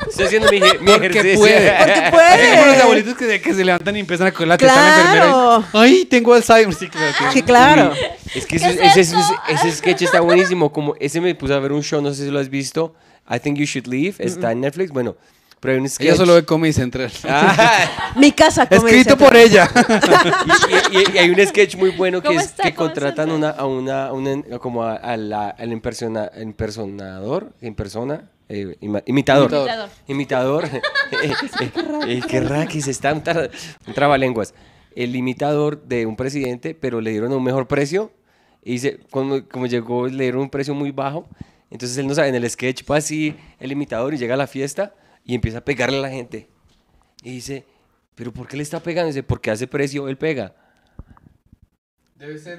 Speaker 3: Estoy haciendo mi, mi
Speaker 1: Porque
Speaker 3: ejercicio.
Speaker 1: puede.
Speaker 2: Porque
Speaker 1: Es
Speaker 2: puede.
Speaker 1: como los abuelitos que se, que se levantan y empiezan a coger la teta a la enfermera.
Speaker 2: Claro.
Speaker 1: y, Ay, tengo Alzheimer. Sí, claro. que-
Speaker 2: Sí, claro.
Speaker 3: Es que
Speaker 4: ¿Qué
Speaker 3: ese,
Speaker 4: es
Speaker 3: ese- ese sketch está buenísimo. Como ese me puse a ver un show, no sé si lo has visto. I Think You Should Leave. Está en Netflix. Bueno, pero hay un sketch.
Speaker 1: Ella solo ve Comedy Central.
Speaker 3: Ah,
Speaker 2: Mi casa Comedy
Speaker 1: Escrito
Speaker 2: Central.
Speaker 1: por ella.
Speaker 3: y, y- y hay un sketch muy bueno que
Speaker 4: ¿Cómo
Speaker 3: es
Speaker 4: está?
Speaker 3: que
Speaker 4: ¿Cómo
Speaker 3: contratan una, a una, a una- como a- a la- al impersona- impersonador, en persona, eh, ima- imitador.
Speaker 1: Imitador.
Speaker 3: Imitador. Eh, eh, qué raquis, está un, tra- un trabalenguas. El imitador de un presidente, pero le dieron un mejor precio. Y dice, como, como llegó, le dieron un precio muy bajo. Entonces él no sabe, en el sketch va así el imitador y llega a la fiesta y empieza a pegarle a la gente. Y dice, ¿pero por qué le está pegando? dice, porque hace precio, él pega.
Speaker 1: Debe ser.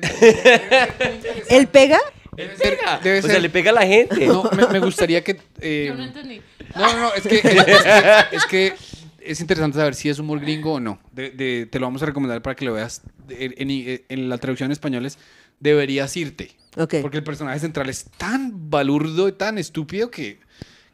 Speaker 2: ¿Él pega?
Speaker 1: Debe ser. Debe
Speaker 3: O sea,
Speaker 1: ser-
Speaker 3: le pega a la gente.
Speaker 1: No, me, me gustaría que. eh,
Speaker 4: Yo no entendí.
Speaker 1: No, no, no, es que es, es que es que es interesante saber si es humor gringo o no. De- de- te lo vamos a recomendar para que lo veas. De- En, en- en la traducción en español es deberías irte.
Speaker 2: Ok.
Speaker 1: Porque el personaje central es tan balurdo y tan estúpido que,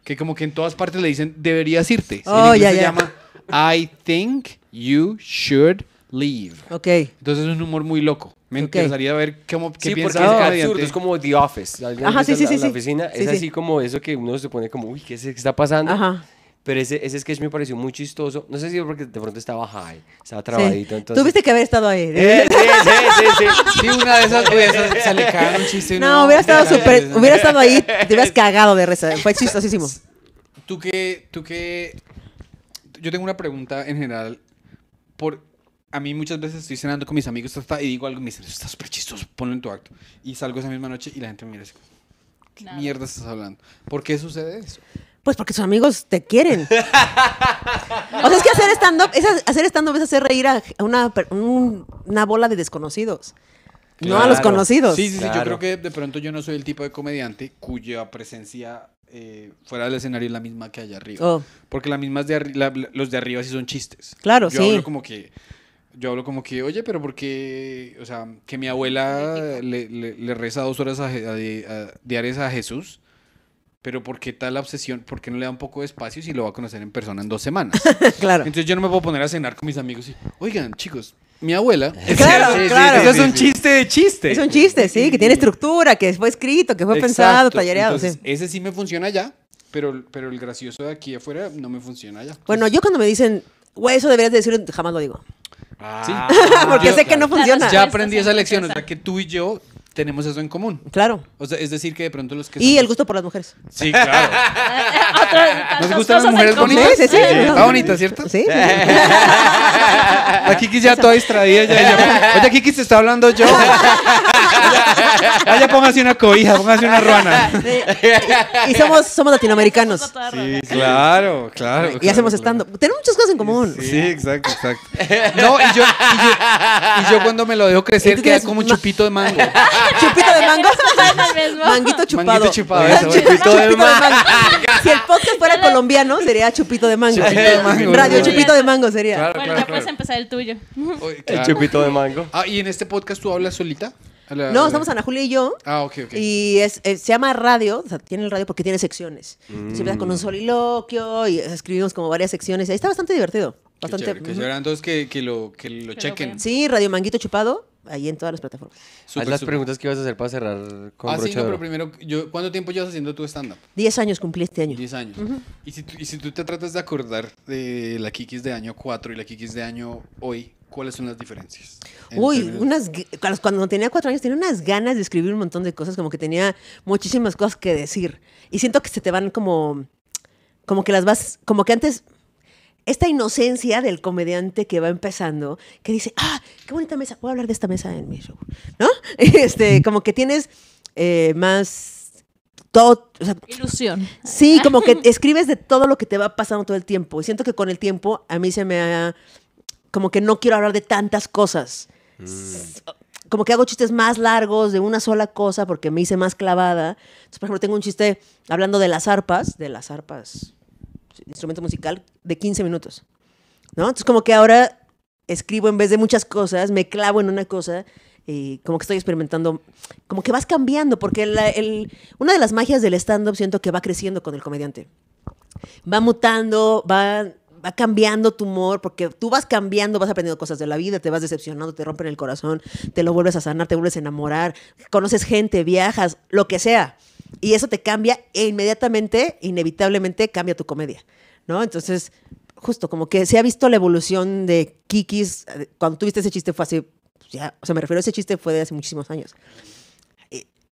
Speaker 1: que como que en todas partes le dicen deberías irte.
Speaker 2: Oh,
Speaker 1: en
Speaker 2: ya,
Speaker 1: se
Speaker 2: ya.
Speaker 1: llama I think you should leave.
Speaker 2: Ok.
Speaker 1: Entonces es un humor muy loco. Me
Speaker 2: Ok.
Speaker 1: interesaría ver cómo, qué
Speaker 3: Sí,
Speaker 1: piensa
Speaker 3: porque es absurdo, es como The Office. ¿Alguien
Speaker 2: Ajá, sí, sí,
Speaker 3: la,
Speaker 2: sí,
Speaker 3: la oficina?
Speaker 2: Sí,
Speaker 3: es
Speaker 2: sí.
Speaker 3: así como eso que uno se pone como, uy, ¿qué, es- qué está pasando?
Speaker 2: Ajá.
Speaker 3: Pero ese, ese sketch me pareció muy chistoso. No sé si porque de pronto estaba high, estaba trabadito.
Speaker 2: Sí.
Speaker 3: Entonces...
Speaker 2: Tuviste que haber estado ahí.
Speaker 3: Eh, sí, sí, sí, sí.
Speaker 1: Sí, una de esas, de esas se le cae un chiste.
Speaker 2: No,
Speaker 1: uno-
Speaker 2: hubiera estado súper. Hubiera estado ahí, te hubieras cagado de risa. Fue chistosísimo.
Speaker 1: Tú que, tú que, yo tengo una pregunta en general. Por, a mí muchas veces estoy cenando con mis amigos y digo algo y me dicen, "Eso está súper chistoso, ponlo en tu acto. Y salgo esa misma noche y la gente me mira así, ¿qué
Speaker 4: Nada.
Speaker 1: mierda estás hablando? ¿Por qué sucede eso?
Speaker 2: Pues porque tus amigos te quieren. o sea, es que hacer stand-up es, hacer stand es hacer reír a una, un- una bola de desconocidos. No a los conocidos.
Speaker 1: Sí, sí, sí, yo creo que de pronto yo no soy el tipo de comediante cuya presencia eh, fuera del escenario es la misma que allá arriba.
Speaker 2: Oh,
Speaker 1: Porque la misma es de arri- la- la- los de arriba sí son chistes.
Speaker 2: Claro,
Speaker 1: yo
Speaker 2: sí.
Speaker 1: Hablo como que, yo hablo como que, oye, pero porque, o sea, que mi abuela le, le- le reza dos horas a- diarias a Jesús, pero ¿por qué tal obsesión? ¿Por qué no le da un poco de espacio si lo va a conocer en persona en dos semanas?
Speaker 2: claro.
Speaker 1: Entonces yo no me puedo poner a cenar con mis amigos y, oigan, chicos, mi abuela.
Speaker 2: Claro,
Speaker 3: Sí, sí,
Speaker 2: claro.
Speaker 1: Ese es un chiste de chiste.
Speaker 2: Es un chiste, sí, que tiene estructura, que fue escrito, que fue pensado, tallereado.
Speaker 1: Entonces,
Speaker 2: sí.
Speaker 1: Ese sí me funciona allá, pero, pero el gracioso de aquí afuera no me funciona allá.
Speaker 2: Bueno, yo cuando me dicen, güey, eso deberías de decirlo, jamás lo digo.
Speaker 1: Sí.
Speaker 2: Porque
Speaker 1: Yo-
Speaker 2: sé que no funciona.
Speaker 1: Ya aprendí esa lección, o sea que tú y yo tenemos eso en común.
Speaker 2: Claro.
Speaker 1: O sea, es decir que de pronto los que
Speaker 2: Y
Speaker 1: somos-
Speaker 2: el gusto por las mujeres.
Speaker 1: Sí, claro.
Speaker 4: Otra-
Speaker 1: ¿Nos gustan las mujeres bonitas?
Speaker 2: Sí, sí, sí.
Speaker 1: Está bonita, ¿cierto?
Speaker 2: Sí.
Speaker 1: La Kiki ya toda distraída. Ya, ya. Oye, Kiki, se está hablando yo. Vaya, póngase una cobija, póngase una ruana.
Speaker 2: Y somos, somos latinoamericanos.
Speaker 1: Sí, claro, claro.
Speaker 2: Y hacemos stand Tenemos muchas cosas en común.
Speaker 1: Sí, exacto, exacto. No, y yo, y yo, y yo cuando me lo dejo crecer queda como chupito de mango.
Speaker 2: Chupito de mango. Manguito chupado.
Speaker 1: Manguito chupado, eso,
Speaker 2: chu-
Speaker 1: chupito de
Speaker 2: mango. Si el podcast fuera colombiano, sería chupito de mango.
Speaker 1: Chupito de mango,
Speaker 2: Radio chupito de mango sería.
Speaker 1: Claro,
Speaker 4: Bueno,
Speaker 1: claro,
Speaker 4: ya puedes empezar el tuyo.
Speaker 1: Oye,
Speaker 3: El chupito de mango.
Speaker 1: Ah, y en este podcast tú hablas solita. La-
Speaker 2: No, estamos Ana Julia y yo.
Speaker 1: Ah, ok, ok.
Speaker 2: Y es, es- se llama radio, o sea, tiene el radio porque tiene secciones. Entonces empieza
Speaker 1: Mm.
Speaker 2: con un soliloquio y escribimos como varias secciones. Y ahí está bastante divertido.
Speaker 1: Qué
Speaker 2: Bastante.
Speaker 1: chévere,
Speaker 2: ujú.
Speaker 1: chévere. Entonces que, que lo, que lo chequen.
Speaker 2: Sí, Radio Manguito Chupado, ahí en todas las plataformas.
Speaker 1: Súper,
Speaker 3: Haz las preguntas que ibas a hacer para cerrar con
Speaker 1: Ah, sí, no, pero primero, yo, ¿cuánto tiempo llevas haciendo tu stand-up?
Speaker 2: Diez años cumplí este año.
Speaker 1: 10 años. y, si tú, y si tú te tratas de acordar de la Kikis de año 4 y la Kikis de año hoy, ¿cuáles son las diferencias? En
Speaker 2: Uy,
Speaker 1: términos-
Speaker 2: unas, cuando- cuando tenía cuatro años tenía unas ganas de escribir un montón de cosas, como que tenía muchísimas cosas que decir. Y siento que se te van como, como que las vas, como que antes, esta inocencia del comediante que va empezando, que dice, ah, qué bonita mesa, puedo hablar de esta mesa en mi show, ¿no? Este, como que tienes eh, más, todo, o sea,
Speaker 4: Ilusión.
Speaker 2: Sí, como que escribes de todo lo que te va pasando todo el tiempo. Y siento que con el tiempo a mí se me ha... Como que no quiero hablar de tantas cosas. Como que hago chistes más largos de una sola cosa porque me hice más clavada. Entonces, por ejemplo, tengo un chiste hablando de las arpas, de las arpas, instrumento musical, de 15 minutos. ¿No? Entonces, como que ahora escribo en vez de muchas cosas, me clavo en una cosa y como que estoy experimentando, como que vas cambiando, porque la- el- una de las magias del stand-up siento que va creciendo con el comediante. Va mutando, va, va cambiando tu humor, porque tú vas cambiando, vas aprendiendo cosas de la vida, te vas decepcionando, te rompen el corazón, te lo vuelves a sanar, te vuelves a enamorar, conoces gente, viajas, lo que sea. Y eso te cambia e inmediatamente, inevitablemente, cambia tu comedia, ¿no? Entonces, justo como que se ha visto la evolución de Kikis. eh, Cuando tuviste ese chiste fue hace, ya, o sea, me refiero a ese chiste fue de hace muchísimos años.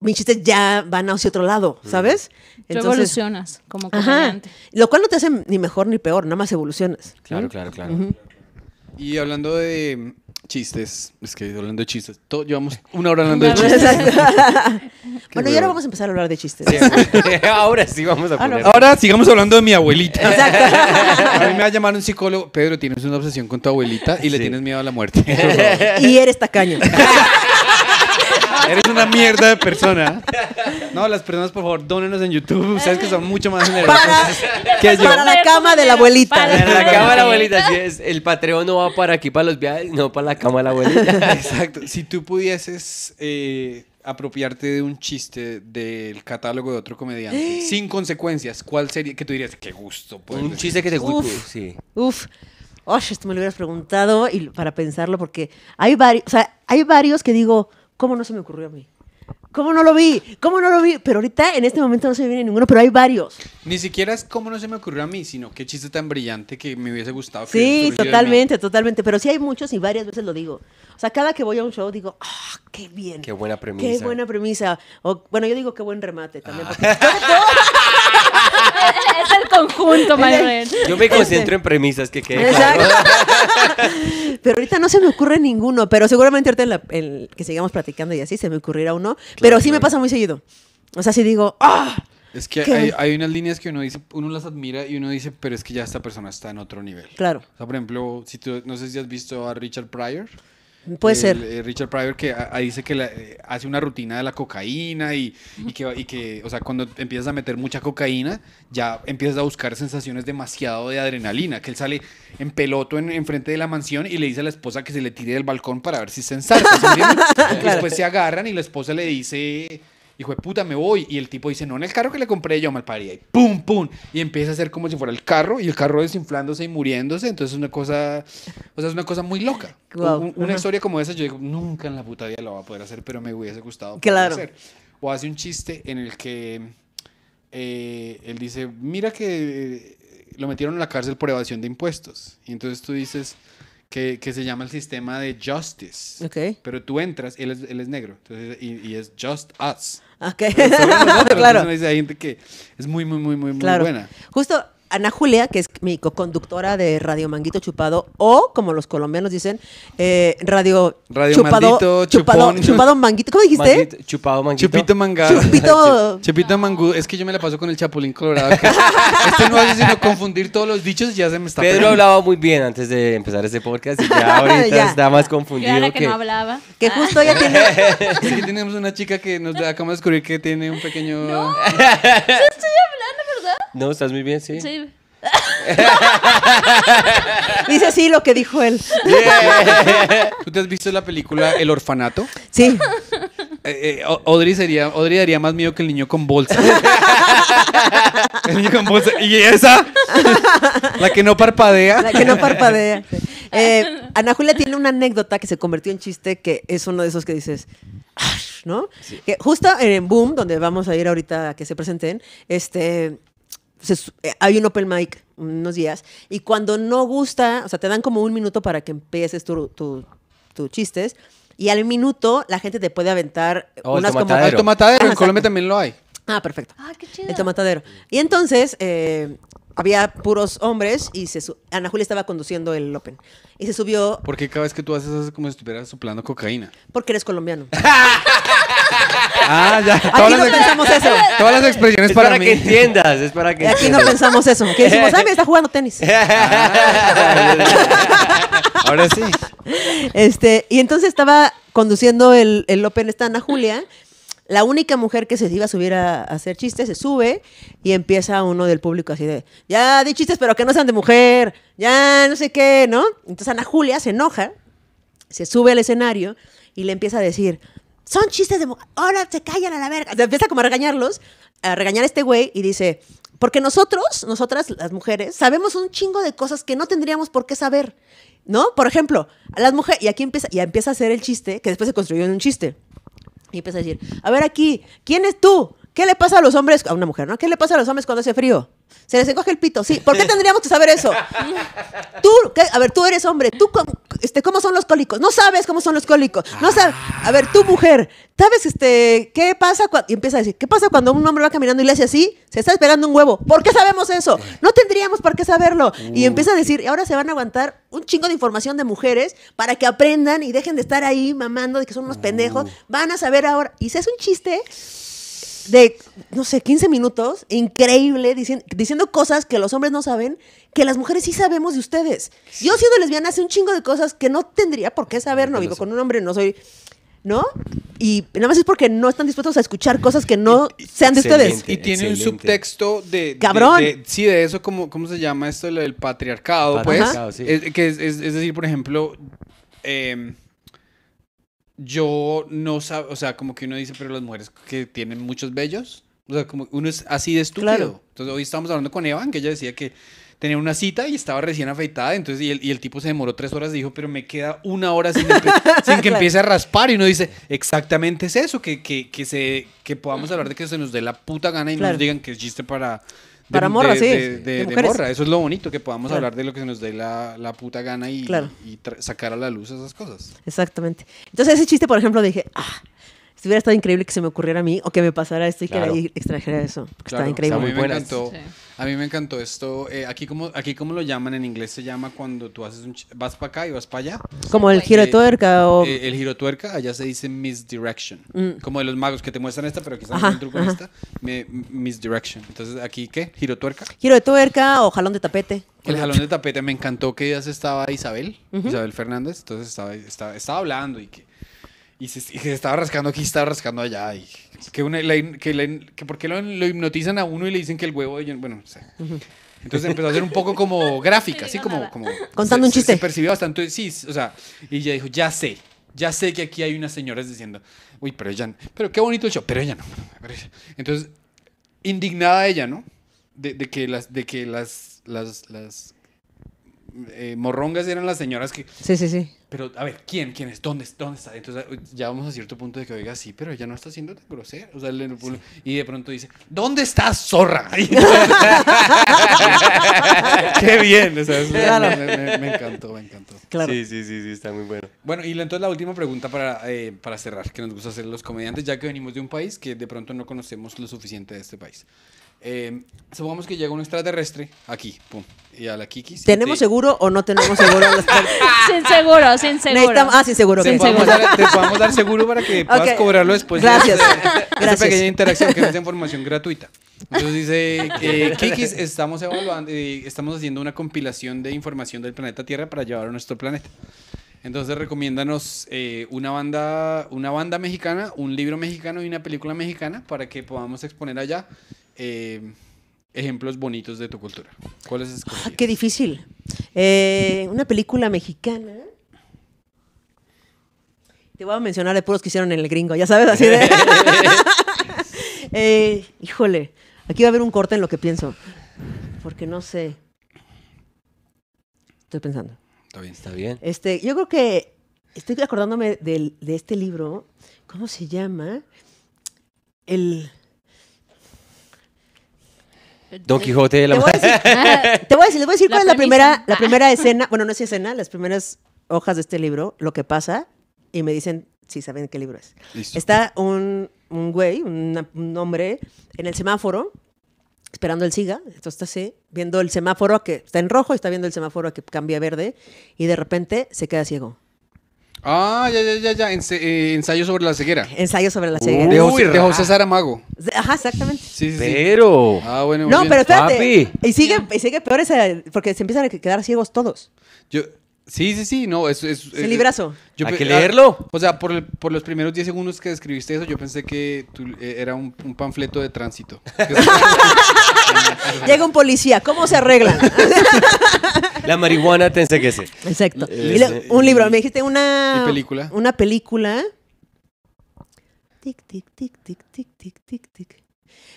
Speaker 2: Mis chistes ya van hacia otro lado, ¿sabes?
Speaker 4: Tú evolucionas como
Speaker 2: Ajá.
Speaker 4: comediante.
Speaker 2: Lo cual no te hace ni mejor ni peor, nada más evolucionas.
Speaker 3: Claro, claro, claro.
Speaker 1: Y hablando de chistes, es que hablando de chistes, todo, llevamos una hora hablando de chistes.
Speaker 2: Exacto. bueno, y ahora vamos a empezar a hablar de chistes.
Speaker 3: Ahora sí vamos a poner.
Speaker 1: Ahora sigamos hablando de mi abuelita. A mí me va a llamar un psicólogo. Pedro, tienes una obsesión con tu abuelita y le tienes miedo a la muerte.
Speaker 2: y eres tacaño.
Speaker 1: Eres una mierda de persona. No, las personas, por favor, dónenos en YouTube. Ustedes que son mucho más generosos
Speaker 2: Para,
Speaker 1: que yo.
Speaker 2: para la cama de la abuelita.
Speaker 4: Para
Speaker 3: la cama de la abuelita, sí es, el Patreon no va para aquí para los viajes, no para la cama de la abuelita.
Speaker 1: Exacto. Si tú pudieses eh, apropiarte de un chiste del catálogo de otro comediante sin consecuencias, ¿cuál sería? Que tú dirías, qué gusto. puedes
Speaker 3: Un
Speaker 1: decir".
Speaker 3: chiste que te guste,
Speaker 2: Uf.
Speaker 3: sí.
Speaker 2: Uf. Osh, esto me lo hubieras preguntado y para pensarlo, porque hay varios, o sea, hay varios que digo, ¿cómo no se me ocurrió a mí? ¿Cómo no lo vi? ¿Cómo no lo vi? Pero ahorita en este momento no se me viene ninguno, pero hay varios.
Speaker 1: Ni siquiera es como no se me ocurrió a mí, sino qué chiste tan brillante que me hubiese gustado. que
Speaker 2: Sí, totalmente, totalmente. Pero sí hay muchos y varias veces lo digo. O sea, cada que voy a un show digo, ¡ah, qué bien!
Speaker 3: Qué buena premisa.
Speaker 2: Qué buena premisa. O, bueno, yo digo qué buen remate también. porque-
Speaker 4: es el conjunto, Mayren.
Speaker 3: Yo me concentro en premisas que quede claro.
Speaker 2: Exacto. pero ahorita no se me ocurre ninguno, pero seguramente ahorita en la- en que sigamos platicando y así se me ocurrirá uno. pero sí me pasa muy seguido. O sea, si digo, ¡ah!
Speaker 1: Es que hay, hay unas líneas que uno dice, uno las admira y uno dice, pero es que ya esta persona está en otro nivel.
Speaker 2: Claro,
Speaker 1: O sea, por ejemplo, si tú, no sé si has visto a Richard Pryor.
Speaker 2: Puede
Speaker 1: El,
Speaker 2: ser.
Speaker 1: eh, Richard Pryor que a- a- dice que la- eh, hace una rutina de la cocaína y, y que, y que, o sea, cuando empiezas a meter mucha cocaína, ya empiezas a buscar sensaciones demasiado de adrenalina, que él sale en peloto en, enfrente de la mansión y le dice a la esposa que se le tire del balcón para ver si se ensarta, ¿sí después se agarran y la esposa le dice... Hijo de puta, me voy. Y el tipo dice, no, en el carro que le compré yo, malparía. Y pum, pum. Y empieza a hacer como si fuera el carro. Y el carro desinflándose y muriéndose. Entonces es una cosa, o sea, es una cosa muy loca. Un- una historia como esa, yo digo, nunca en la puta vida lo va a poder hacer, pero me hubiese gustado.
Speaker 2: Claro.
Speaker 1: hacer. O hace un chiste en el que eh, él dice, mira que eh, lo metieron en la cárcel por evasión de impuestos. Y entonces tú dices que, que se llama el sistema de justice.
Speaker 2: Ok.
Speaker 1: Pero tú entras, él es, él es negro, entonces, y, y es just us.
Speaker 2: Ok.
Speaker 1: Nosotros.
Speaker 2: claro.
Speaker 1: Entonces hay gente que es muy, muy, muy, muy, muy
Speaker 2: Claro.
Speaker 1: buena.
Speaker 2: Justo Ana Julia, que es mi co-conductora de Radio Manguito Chupado, o como los colombianos dicen, eh, Radio,
Speaker 1: Radio
Speaker 2: Chupado,
Speaker 1: Maldito,
Speaker 2: chupado,
Speaker 1: Chupón.
Speaker 2: chupado Manguito. ¿Cómo dijiste?
Speaker 3: Manguito, chupado manguito.
Speaker 1: Chupito mangado.
Speaker 2: Chupito.
Speaker 1: Chupito mangú. Es que yo me la paso con el chapulín colorado. que este no hace sino confundir todos los dichos y ya se me está
Speaker 3: Pedro hablaba muy bien antes de empezar este podcast y ya ahorita
Speaker 2: Ya.
Speaker 3: está más confundido
Speaker 4: ahora que
Speaker 3: que...
Speaker 4: no hablaba.
Speaker 2: Que justo ella tiene.
Speaker 1: Es que tenemos una chica que nos acabamos de descubrir que tiene un pequeño...
Speaker 3: No, estás muy bien, sí.
Speaker 4: Sí.
Speaker 2: Dice sí lo que dijo él.
Speaker 1: ¿Tú te has visto la película El Orfanato?
Speaker 2: Sí.
Speaker 1: Eh, eh, Audrey, sería, Audrey daría más miedo que el niño con bolsa. el niño con bolsa. ¿Y esa? la que no parpadea.
Speaker 2: La que no parpadea. Sí. Eh, Ana Julia tiene una anécdota que se convirtió en chiste, que es uno de esos que dices, ¿no? Que justo en Boom, donde vamos a ir ahorita a que se presenten, este, se eh, hay un open mic unos días, y cuando no gusta, o sea, te dan como un minuto para que empieces tu, tu- tu chistes, y al minuto la gente te puede aventar
Speaker 3: Oh, el
Speaker 2: unas como...
Speaker 1: El tomatadero, en
Speaker 2: Ajá,
Speaker 1: Colombia también lo hay.
Speaker 2: Ah, perfecto.
Speaker 4: Ah, qué chido.
Speaker 2: El tomatadero. Y entonces eh, había puros hombres y se su- Ana Julia estaba conduciendo el Open. Y se subió
Speaker 1: Porque cada vez que tú haces eso es como si estuvieras soplando cocaína.
Speaker 2: porque eres colombiano.
Speaker 1: Ah, ya.
Speaker 2: Aquí no pensamos eso.
Speaker 1: Todas las expresiones
Speaker 3: Es
Speaker 1: para,
Speaker 3: para,
Speaker 1: mí.
Speaker 3: que entiendas, es para que
Speaker 2: Aquí no pensamos eso. Que decimos, ah, mira, está jugando tenis.
Speaker 1: Ahora sí.
Speaker 2: Este, y entonces estaba conduciendo el, el Open esta Ana Julia. La única mujer que se iba a subir a, a hacer chistes se sube y empieza uno del público así de, ya di chistes, pero que no sean de mujer, ya no sé qué, ¿no? Entonces Ana Julia se enoja, se sube al escenario y le empieza a decir, son chistes de mujer, ahora se callan a la verga. Empieza como a regañarlos, a regañar a este güey y dice, porque nosotros, nosotras las mujeres, sabemos un chingo de cosas que no tendríamos por qué saber, ¿no? Por ejemplo, a las mujeres, y aquí empieza, y empieza a hacer el chiste, que después se construyó en un chiste. Y empieza a decir, a ver aquí, ¿quién es tú? ¿Qué le pasa a los hombres? A una mujer, ¿no? ¿Qué le pasa a los hombres cuando hace frío? Se les encoge el pito, sí. ¿Por qué tendríamos que saber eso? Tú, ¿qué? a ver, tú eres hombre. ¿Tú cómo, este, cómo son los cólicos? No sabes cómo son los cólicos. No sabes. A ver, tú mujer, ¿sabes este, qué pasa cuando... Y empieza a decir, ¿qué pasa cuando un hombre va caminando y le hace así? Se está despegando un huevo. ¿Por qué sabemos eso? No tendríamos por qué saberlo. Y empieza a decir, y ahora se van a aguantar un chingo de información de mujeres para que aprendan y dejen de estar ahí mamando de que son unos pendejos. Van a saber ahora. Y se hace un chiste de, no sé, 15 minutos, increíble, dicien- diciendo cosas que los hombres no saben, que las mujeres sí sabemos de ustedes. Yo siendo lesbiana hace un chingo de cosas que no tendría por qué saber, no vivo con un hombre, no soy, ¿no? Y nada más es porque no están dispuestos a escuchar cosas que no sean de ustedes.
Speaker 1: Y tiene un subtexto de,
Speaker 2: Cabrón.
Speaker 1: de- sí, de eso, como, ¿cómo se llama esto? Lo del patriarcado,
Speaker 3: Patriarcado,
Speaker 1: pues.
Speaker 3: sí.
Speaker 1: Es, que es, es- es decir, por ejemplo, em, yo no sab- o sea, como que uno dice, pero las mujeres que tienen muchos bellos, o sea, como uno es así de estúpido.
Speaker 2: Claro.
Speaker 1: Entonces, hoy estábamos hablando con Evan, que ella decía que tenía una cita y estaba recién afeitada, entonces, y el, y el tipo se demoró tres horas y dijo, pero me queda una hora sin, sin que empiece a raspar, y uno dice, exactamente es eso, que, que, que, se, que podamos hablar de que se nos dé la puta gana y no
Speaker 2: Claro.
Speaker 1: nos digan que es chiste para...
Speaker 2: Para morras,
Speaker 1: de-
Speaker 2: sí,
Speaker 1: de-
Speaker 2: de
Speaker 1: morra. Eso es lo bonito, que podamos
Speaker 2: Claro.
Speaker 1: hablar de lo que se nos dé la, la puta gana y,
Speaker 2: Claro.
Speaker 1: y sacar a la luz esas cosas.
Speaker 2: Exactamente. Entonces ese chiste, por ejemplo, dije, ah, hubiera estado increíble que se me ocurriera a mí o que me pasara esto y
Speaker 3: Claro.
Speaker 2: que extrajera eso. porque
Speaker 1: Claro,
Speaker 2: está increíble.
Speaker 1: A mí
Speaker 3: muy
Speaker 1: me encantó.
Speaker 4: Sí.
Speaker 1: A mí me encantó esto. eh, aquí como aquí como lo llaman en inglés se llama cuando tú haces un vas para acá y vas para allá.
Speaker 2: Como el giro de
Speaker 1: Eh,
Speaker 2: tuerca o...
Speaker 1: Eh, el giro tuerca allá se dice misdirection.
Speaker 2: Mm.
Speaker 1: Como de los magos que te muestran esta, pero quizás el truco en
Speaker 2: ajá.
Speaker 1: esta. me- misdirection. Entonces aquí qué? Giro tuerca.
Speaker 2: Giro de tuerca o jalón de tapete.
Speaker 1: El jalón de tapete me encantó que ya se estaba Isabel, Isabel Fernández, entonces estaba, estaba, estaba hablando y que, y se, y que se estaba rascando aquí, estaba rascando allá y que, una, la que, la hin- que por qué lo, lo hipnotizan a uno y le dicen que el huevo de bueno, no sé. Entonces empezó a ser un poco como gráfica, así como, como
Speaker 2: Contando
Speaker 1: se-
Speaker 2: un
Speaker 1: se-
Speaker 2: chiste.
Speaker 1: Se, percibió bastante, sí, o sea, y ella dijo, ya sé, ya sé que aquí hay unas señoras diciendo, uy, pero ella, no- pero qué bonito el show, pero ella no. pero ella". Entonces, indignada ella, ¿no? De, de que las, de que las, las, las eh, morrongas eran las señoras que,
Speaker 2: Sí, sí, sí.
Speaker 1: Pero a ver, ¿quién? ¿Quién es? ¿Dónde, dónde está? Entonces ya vamos a cierto punto de que, oiga, sí, pero ella no está siendo tan grosera. O sea, le- y de pronto dice, ¿dónde estás, zorra? Qué bien, o sea, eso
Speaker 2: Claro.
Speaker 1: me, me- me encantó, me encantó.
Speaker 2: Claro.
Speaker 3: Sí, sí, sí, sí, está muy bueno.
Speaker 1: Bueno, y entonces la última pregunta para, eh, para cerrar, que nos gusta hacer los comediantes, ya que venimos de un país que de pronto no conocemos lo suficiente de este país. Eh, supongamos que llega un extraterrestre aquí, pum, y a la Kiki. sí,
Speaker 2: ¿Tenemos
Speaker 1: te-
Speaker 2: seguro o no tenemos seguro?
Speaker 4: Sin seguro, sin seguro.
Speaker 2: Necesitamos- ah, sin seguro.
Speaker 1: Te
Speaker 2: ok.
Speaker 1: podemos, dar, te podemos dar seguro para que puedas
Speaker 2: Ok.
Speaker 1: cobrarlo después
Speaker 2: Gracias.
Speaker 1: de esta- esta
Speaker 2: Gracias.
Speaker 1: pequeña interacción que es de información gratuita. Entonces dice que Kikis estamos evaluando, eh, estamos haciendo una compilación de información del planeta Tierra para llevar a nuestro planeta. Entonces recomiéndanos eh, una banda, una banda mexicana, un libro mexicano y una película mexicana para que podamos exponer allá eh, ejemplos bonitos de tu cultura. ¿Cuáles
Speaker 2: Ah,
Speaker 1: escogerías?
Speaker 2: qué difícil. Eh, una película mexicana. Te voy a mencionar de puros que hicieron en el gringo, ya sabes, así de. Eh, híjole, aquí va a haber un corte en lo que pienso. Porque no sé. Estoy pensando.
Speaker 1: Está bien.
Speaker 3: Está bien.
Speaker 2: Este, yo creo que estoy acordándome del- de este libro. ¿Cómo se llama? El.
Speaker 3: Don Quijote de la
Speaker 2: Te voy a decir, te voy a decir, les voy a decir
Speaker 4: La
Speaker 2: cuál es la primera, la
Speaker 4: Ah.
Speaker 2: primera escena. Bueno, no es escena, las primeras hojas de este libro, lo que pasa, y me dicen si saben qué libro es.
Speaker 1: Listo.
Speaker 2: Está un, un güey, una- un hombre, en el semáforo, esperando el siga. Entonces está así, viendo el semáforo que está en rojo y está viendo el semáforo que cambia a verde, y de repente se queda ciego.
Speaker 1: Ah, ya, ya, ya, ya. Ense- eh, ensayo sobre la ceguera.
Speaker 2: Ensayo sobre la
Speaker 1: De
Speaker 2: ceguera.
Speaker 1: José,
Speaker 3: Uy,
Speaker 1: de José Saramago.
Speaker 2: Ajá, exactamente.
Speaker 1: Sí, sí, sí.
Speaker 3: Pero.
Speaker 1: Ah, bueno, muy
Speaker 2: No,
Speaker 1: bien.
Speaker 2: pero espérate.
Speaker 3: Papi.
Speaker 2: Y sigue, y sigue peor esa, porque se empiezan a quedar ciegos todos.
Speaker 1: Yo, sí, sí, sí, no, es... es,
Speaker 2: Es
Speaker 1: eh,
Speaker 2: librazo.
Speaker 1: yo
Speaker 3: Hay
Speaker 1: pe-
Speaker 3: que leerlo.
Speaker 1: ah, o sea, por, el- por los primeros 10 segundos que describiste eso, yo pensé que tú- eh, era un, un panfleto de tránsito.
Speaker 2: Llega un policía, ¿cómo se arreglan?
Speaker 3: La marihuana te enseguece.
Speaker 2: Exacto.
Speaker 3: Eh,
Speaker 2: Y
Speaker 3: eh,
Speaker 2: un libro, me dijiste una...
Speaker 1: ¿Y película?
Speaker 2: Una película. Tic, tic, tic, tic, tic, tic, tic, tic.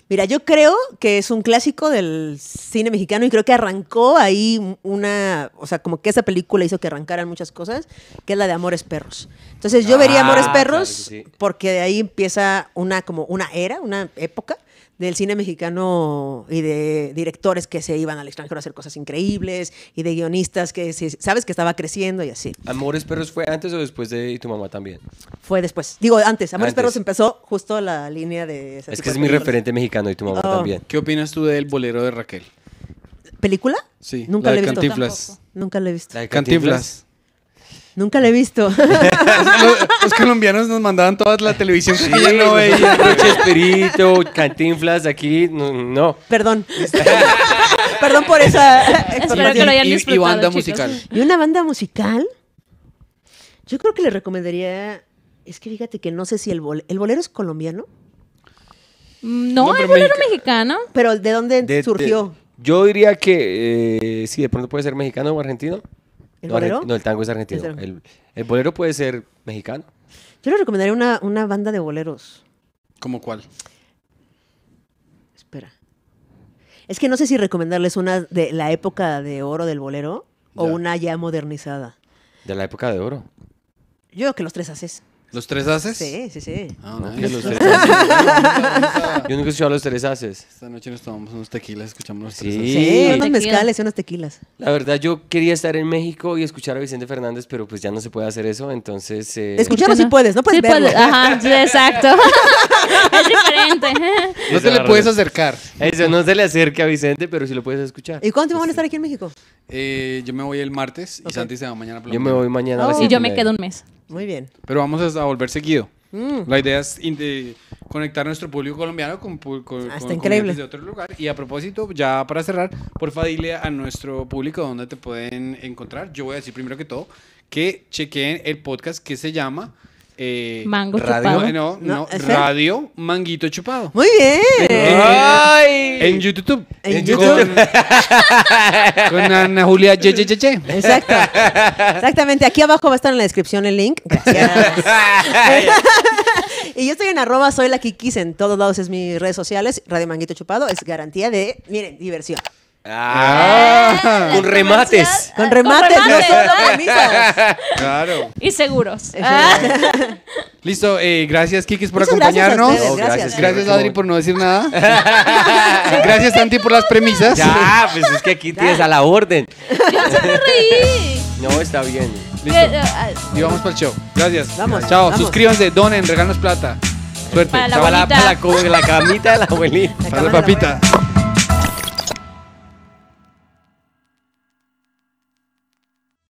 Speaker 2: Mira, yo creo que es un clásico del cine mexicano y creo que arrancó ahí una, o sea, como que esa película hizo que arrancaran muchas cosas, que es la de Amores Perros. Entonces yo vería
Speaker 3: Ah,
Speaker 2: Amores
Speaker 3: claro
Speaker 2: Perros
Speaker 3: que sí.
Speaker 2: porque de ahí empieza una como una era, una época del cine mexicano y de directores que se iban al extranjero a hacer cosas increíbles y de guionistas que sabes que estaba creciendo y así.
Speaker 3: ¿Amores Perros fue antes o después de Y tu mamá también?
Speaker 2: Fue después. Digo, antes. Amores
Speaker 3: Antes.
Speaker 2: Perros empezó justo la línea de... ese
Speaker 3: Es
Speaker 2: tipo
Speaker 3: que
Speaker 2: de
Speaker 3: es mi
Speaker 2: películas.
Speaker 3: referente mexicano y tu mamá
Speaker 2: Oh.
Speaker 3: también.
Speaker 1: ¿Qué opinas tú del bolero de Raquel?
Speaker 2: ¿Película?
Speaker 1: Sí,
Speaker 2: Nunca
Speaker 1: la
Speaker 2: la
Speaker 1: de
Speaker 2: he visto.
Speaker 1: Cantinflas.
Speaker 4: Tampoco.
Speaker 2: Nunca la he visto.
Speaker 3: La de
Speaker 1: Cantinflas.
Speaker 2: Nunca la he visto.
Speaker 1: los, los colombianos nos mandaban toda la televisión
Speaker 3: Sí,
Speaker 1: ella no veía.
Speaker 3: Roche Espíritu, Cantinflas, aquí, no. no.
Speaker 2: Perdón. Perdón por esa
Speaker 4: Espero que lo hayan
Speaker 1: Y- y banda
Speaker 4: chicos.
Speaker 1: musical.
Speaker 2: ¿Y una banda musical? Yo creo que le recomendaría... Es que fíjate que no sé si el, bol- el bolero es colombiano,
Speaker 4: Mm, No,
Speaker 1: No,
Speaker 4: el bolero
Speaker 1: mexica-
Speaker 4: mexicano.
Speaker 2: pero ¿de dónde
Speaker 3: De-
Speaker 2: surgió?
Speaker 3: de- yo diría que eh, sí, de pronto puede ser mexicano o argentino.
Speaker 2: ¿El
Speaker 3: no,
Speaker 2: bolero?
Speaker 3: no, el tango es argentino. El, el bolero puede ser mexicano.
Speaker 2: Yo le recomendaría una, una banda de boleros.
Speaker 1: ¿Cómo cuál?
Speaker 2: Espera. Es que no sé si recomendarles una de la época de oro del bolero o
Speaker 1: Ya.
Speaker 2: una ya modernizada.
Speaker 3: De la época de oro.
Speaker 2: Yo creo que los tres haces.
Speaker 1: Los ¿Los tres haces?
Speaker 2: Sí, sí, sí.
Speaker 1: Ah,
Speaker 3: No, que los tres
Speaker 1: Esta
Speaker 3: Yo nunca he escuchado los tres haces.
Speaker 1: noche nos tomamos unos tequilas, escuchamos los tres
Speaker 3: Sí.
Speaker 1: haces.
Speaker 2: Sí, unos
Speaker 4: Tequila.
Speaker 2: mezcales y unos tequilas.
Speaker 3: La verdad, yo quería estar en México y escuchar a Vicente Fernández, pero pues ya no se puede hacer eso, entonces... eh,
Speaker 2: Escucharlo sí puedes, no puedes
Speaker 4: Sí
Speaker 2: verlo.
Speaker 4: puedes, Ajá, sí, exacto. es diferente.
Speaker 1: No te le puedes acercar.
Speaker 3: Eso no se le acerca a Vicente, pero sí lo puedes escuchar.
Speaker 2: ¿Y cuánto van a estar aquí en México?
Speaker 1: Eh, yo me voy el martes y. Santi se va mañana por la
Speaker 3: Yo me voy mañana a
Speaker 2: Oh.
Speaker 4: Y
Speaker 3: siete
Speaker 4: yo me quedo un mes.
Speaker 2: Muy bien.
Speaker 1: Pero vamos a volver seguido.
Speaker 2: Mm.
Speaker 1: La idea es conectar nuestro público colombiano con, con,
Speaker 2: Ah,
Speaker 1: con
Speaker 2: increíble.
Speaker 1: de otro lugar. Y a propósito, ya para cerrar, porfa dile a nuestro público dónde te pueden encontrar. Yo voy a decir primero que todo que chequeen el podcast que se llama eh,
Speaker 4: Mango
Speaker 3: Radio,
Speaker 4: chupado.
Speaker 1: no, no,
Speaker 2: No.
Speaker 1: Radio Manguito Chupado.
Speaker 2: Muy bien.
Speaker 3: ¡Ay!
Speaker 1: En YouTube.
Speaker 2: En
Speaker 1: Con-
Speaker 2: YouTube.
Speaker 1: Con, Ana Julia Ye, Ye.
Speaker 2: Exacto. Exactamente. Aquí abajo va a estar en la descripción el link. Gracias. y yo estoy en arroba soy la Kikis en todos lados es mis redes sociales. Radio Manguito Chupado es garantía de, miren, diversión.
Speaker 3: Ah, con remates.
Speaker 2: Con remates, no
Speaker 4: remates.
Speaker 2: solo premisas.
Speaker 1: Claro.
Speaker 4: Y seguros. Ah,
Speaker 1: Listo, eh, gracias Kikis por
Speaker 2: Muchas gracias a
Speaker 1: acompañarnos.
Speaker 2: ustedes,
Speaker 3: No,
Speaker 2: gracias.
Speaker 3: gracias,
Speaker 1: Gracias Adri por no decir nada. gracias Santi por las premisas.
Speaker 3: Ya, pues es que aquí tienes a la orden.
Speaker 4: yo solo reí.
Speaker 3: No, está bien.
Speaker 1: Listo.
Speaker 4: Ah,
Speaker 1: Y vamos para el show. Gracias.
Speaker 2: Vamos,
Speaker 1: Chao.
Speaker 2: vamos.
Speaker 1: Suscríbanse, donen, regalos plata. Suerte.
Speaker 4: Para la
Speaker 1: Chao.
Speaker 3: Para la, para la, camita de la abuelita.
Speaker 1: Para
Speaker 2: la
Speaker 1: papita.